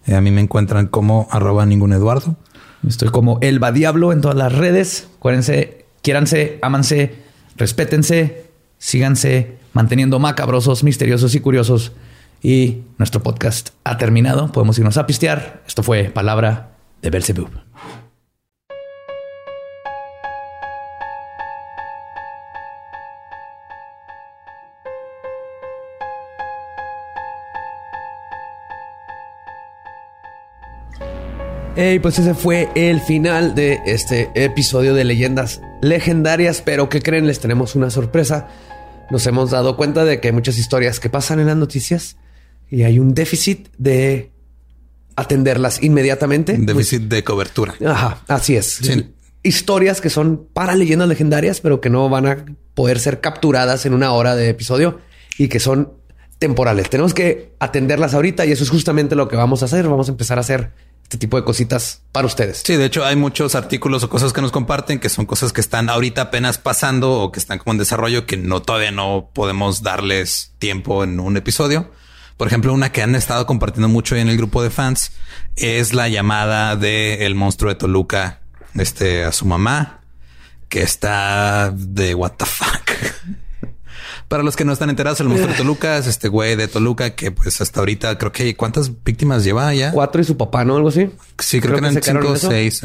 Eh, a mí me encuentran como arroba ningún Eduardo. Estoy como Elba Diablo en todas las redes. Acuérdense, quiéranse, ámanse, respétense, síganse manteniendo macabrosos, misteriosos y curiosos. Y nuestro podcast ha terminado. Podemos irnos a pistear. Esto fue Palabra de Belzebub. Y pues ese fue el final de este episodio de Leyendas Legendarias. Pero ¿qué creen? Les tenemos una sorpresa. Nos hemos dado cuenta de que hay muchas historias que pasan en las noticias y hay un déficit de atenderlas inmediatamente. Un déficit de cobertura. Ajá, así es. Historias que son para leyendas legendarias, pero que no van a poder ser capturadas en una hora de episodio y que son temporales. Tenemos que atenderlas ahorita y eso es justamente lo que vamos a hacer. Vamos a empezar a hacer este tipo de cositas para ustedes. Sí, de hecho hay muchos artículos o cosas que nos comparten que son cosas que están ahorita apenas pasando o que están como en desarrollo que no todavía no podemos darles tiempo en un episodio. Por ejemplo, una que han estado compartiendo mucho en el grupo de fans es la llamada de el monstruo de Toluca, este a su mamá, que está de what the fuck. Para los que no están enterados, el monstruo de Toluca es este güey de Toluca que pues hasta ahorita creo que cuántas víctimas lleva ya. Cuatro y su papá, ¿no? Algo así. Sí, creo, que eran cinco o seis.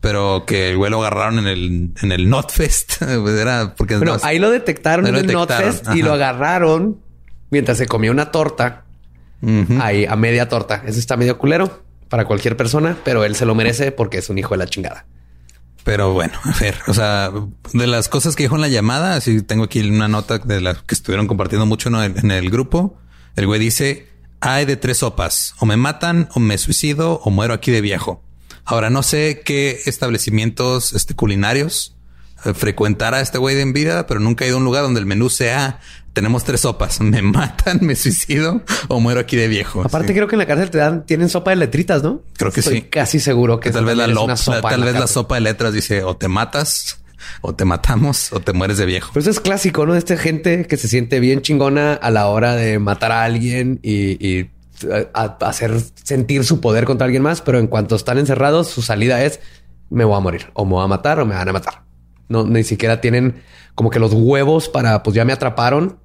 Pero que el güey lo agarraron en el, en el Notfest. Era porque bueno, ahí lo detectaron en el Notfest y lo agarraron mientras se comía una torta. Ahí a media torta. Ese está medio culero para cualquier persona, pero él se lo merece porque es un hijo de la chingada. Pero bueno, a ver, o sea, de las cosas que dijo en la llamada, así tengo aquí una nota de las que estuvieron compartiendo mucho en el, grupo. El güey dice, hay de tres sopas, o me matan, o me suicido, o muero aquí de viejo. Ahora, no sé qué establecimientos este, culinarios eh, frecuentará este güey de en vida, pero nunca he ido a un lugar donde el menú sea tenemos tres sopas. Me matan, me suicido o muero aquí de viejo. Aparte, creo que en la cárcel te dan, tienen sopa de letritas, ¿no? Creo que Estoy sí. Casi seguro que, tal vez la, sopa tal vez la sopa de letras dice o te matas o te matamos o te mueres de viejo. Pero eso es clásico, ¿no? De esta gente que se siente bien chingona a la hora de matar a alguien y, hacer sentir su poder contra alguien más, pero en cuanto están encerrados, su salida es me voy a morir o me voy a matar o me van a matar. No, ni siquiera tienen como que los huevos para, pues ya me atraparon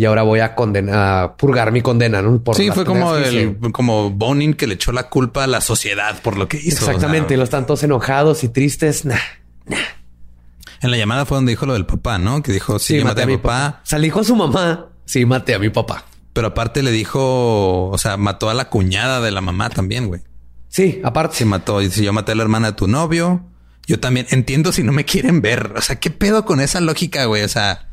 y ahora voy a condenar, a purgar mi condena, ¿no? Por sí, fue como el, como Bonin que le echó la culpa a la sociedad por lo que hizo. Exactamente. los están todos enojados y tristes. Nah, nah. En la llamada fue donde dijo lo del papá, ¿no? Que dijo, sí, maté, a mi papá. papá. O a su mamá. Sí, maté a mi papá. Pero aparte le dijo, o sea, mató a la cuñada de la mamá también, güey. Sí, aparte. Sí, mató. Y si yo maté a la hermana de tu novio, yo también entiendo si no me quieren ver. O sea, ¿qué pedo con esa lógica, güey? O sea,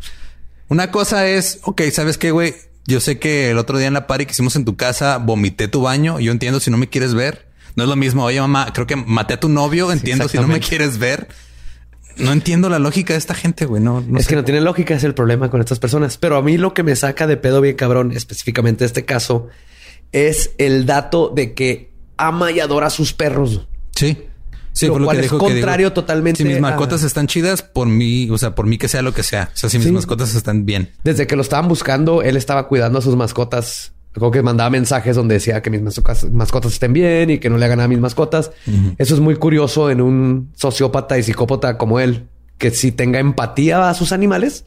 una cosa es, ok, ¿sabes qué, güey? Yo sé que el otro día en la party que hicimos en tu casa vomité tu baño. Yo entiendo si no me quieres ver. No es lo mismo. Oye, mamá, creo que maté a tu novio. Entiendo si no me quieres ver. No entiendo la lógica de esta gente, güey. No, es que no tiene lógica, es el problema con estas personas. Pero a mí lo que me saca de pedo bien cabrón, específicamente este caso, es el dato de que ama y adora a sus perros. Sí. Sí, lo, cual es contrario totalmente. Si mis mascotas están chidas, por mí, o sea, por mí que sea lo que sea. O sea, si mis mascotas están bien. Desde que lo estaban buscando, él estaba cuidando a sus mascotas. Creo que mandaba mensajes donde decía que mis mascotas, estén bien y que no le hagan a mis mascotas. Eso es muy curioso en un sociópata y psicópata como él, que sí tenga empatía a sus animales,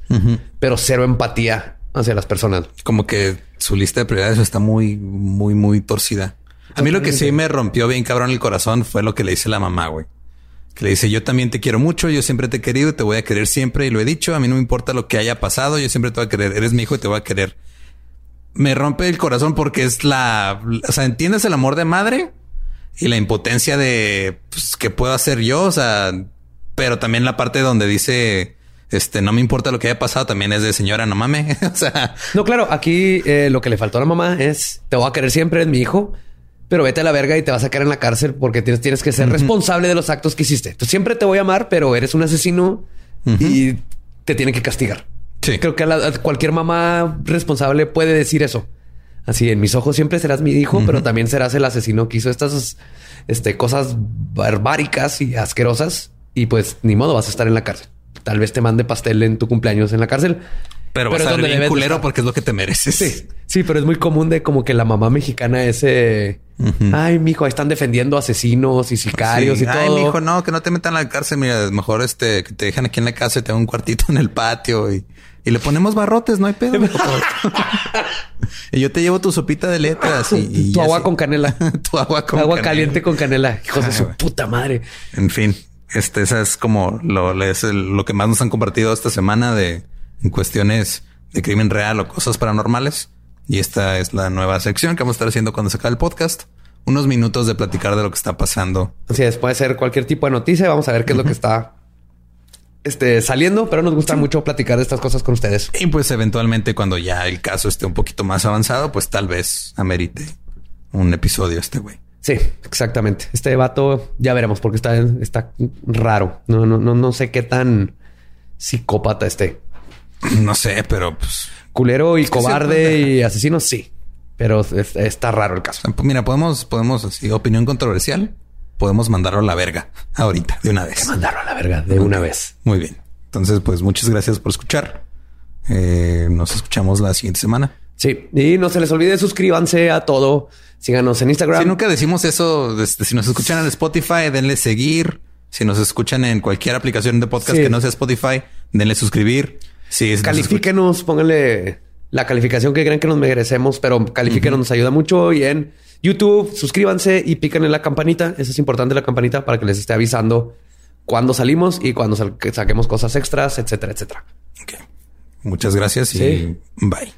pero cero empatía hacia las personas. Como que su lista de prioridades está muy, muy, muy torcida. A mí lo que sí me rompió bien cabrón el corazón fue lo que le hice la mamá, güey. Que le dice, yo también te quiero mucho, yo siempre te he querido y te voy a querer siempre y lo he dicho, a mí no me importa lo que haya pasado, yo siempre te voy a querer, eres mi hijo y te voy a querer. Me rompe el corazón porque es la, o sea, entiendes el amor de madre y la impotencia de pues, qué puedo hacer yo, o sea, pero también la parte donde dice, este, no me importa lo que haya pasado, también es de señora, no mames. o sea, no, claro, aquí eh, lo que le faltó a la mamá es te voy a querer siempre, es mi hijo, pero vete a la verga y te vas a quedar en la cárcel porque tienes, tienes que ser responsable de los actos que hiciste. Siempre te voy a amar, pero eres un asesino y te tienen que castigar. Sí. Creo que cualquier mamá responsable puede decir eso. Así, en mis ojos siempre serás mi hijo, pero también serás el asesino que hizo estas este, cosas barbáricas y asquerosas. Y pues ni modo, vas a estar en la cárcel. Tal vez te mande pastel en tu cumpleaños en la cárcel. Pero, vas a ser bien culero porque es lo que te mereces. Sí, sí, pero es muy común de como que la mamá mexicana ese... Ay, mijo, ahí están defendiendo asesinos y sicarios y todo. Ay, mijo, no, que no te metan a la cárcel. Mira, mejor este, que te dejan aquí en la casa y te un cuartito en el patio y, y le ponemos barrotes, no hay pedo. y yo te llevo tu sopita de letras y, tu agua con canela. tu agua con agua caliente con canela. Hijos de su puta madre. En fin, este, esa es como lo, es lo que más nos han compartido esta semana de en cuestiones de crimen real o cosas paranormales. Y esta es la nueva sección que vamos a estar haciendo cuando se acabe el podcast. Unos minutos de platicar de lo que está pasando. Así es, puede ser cualquier tipo de noticia. Vamos a ver qué es lo que está este, saliendo, pero nos gusta mucho platicar de estas cosas con ustedes. Y pues eventualmente cuando ya el caso esté un poquito más avanzado, pues tal vez amerite un episodio este güey. Sí, exactamente. Este vato ya veremos porque está, está raro. No, no, no, no sé qué tan psicópata esté. No sé, pero pues. Culero y cobarde y asesino, sí. Pero está raro el caso. Pues mira, podemos, podemos así, opinión controversial. Podemos mandarlo a la verga ahorita, de una vez. Mandarlo a la verga de una vez. Muy bien. Entonces, pues muchas gracias por escuchar. Eh, nos escuchamos la siguiente semana. Sí, y no se les olvide suscríbanse a todo. Síganos en Instagram. Si nunca decimos eso, este, si nos escuchan en Spotify, denle seguir. Si nos escuchan en cualquier aplicación de podcast que no sea Spotify, denle suscribir. Sí, califíquenos, pónganle la calificación que creen que nos merecemos, pero califíquenos, nos ayuda mucho. Y en YouTube, suscríbanse y piquen en la campanita. Eso es importante, la campanita, para que les esté avisando cuando salimos y cuando saquemos cosas extras, etcétera, etcétera. Muchas gracias y bye.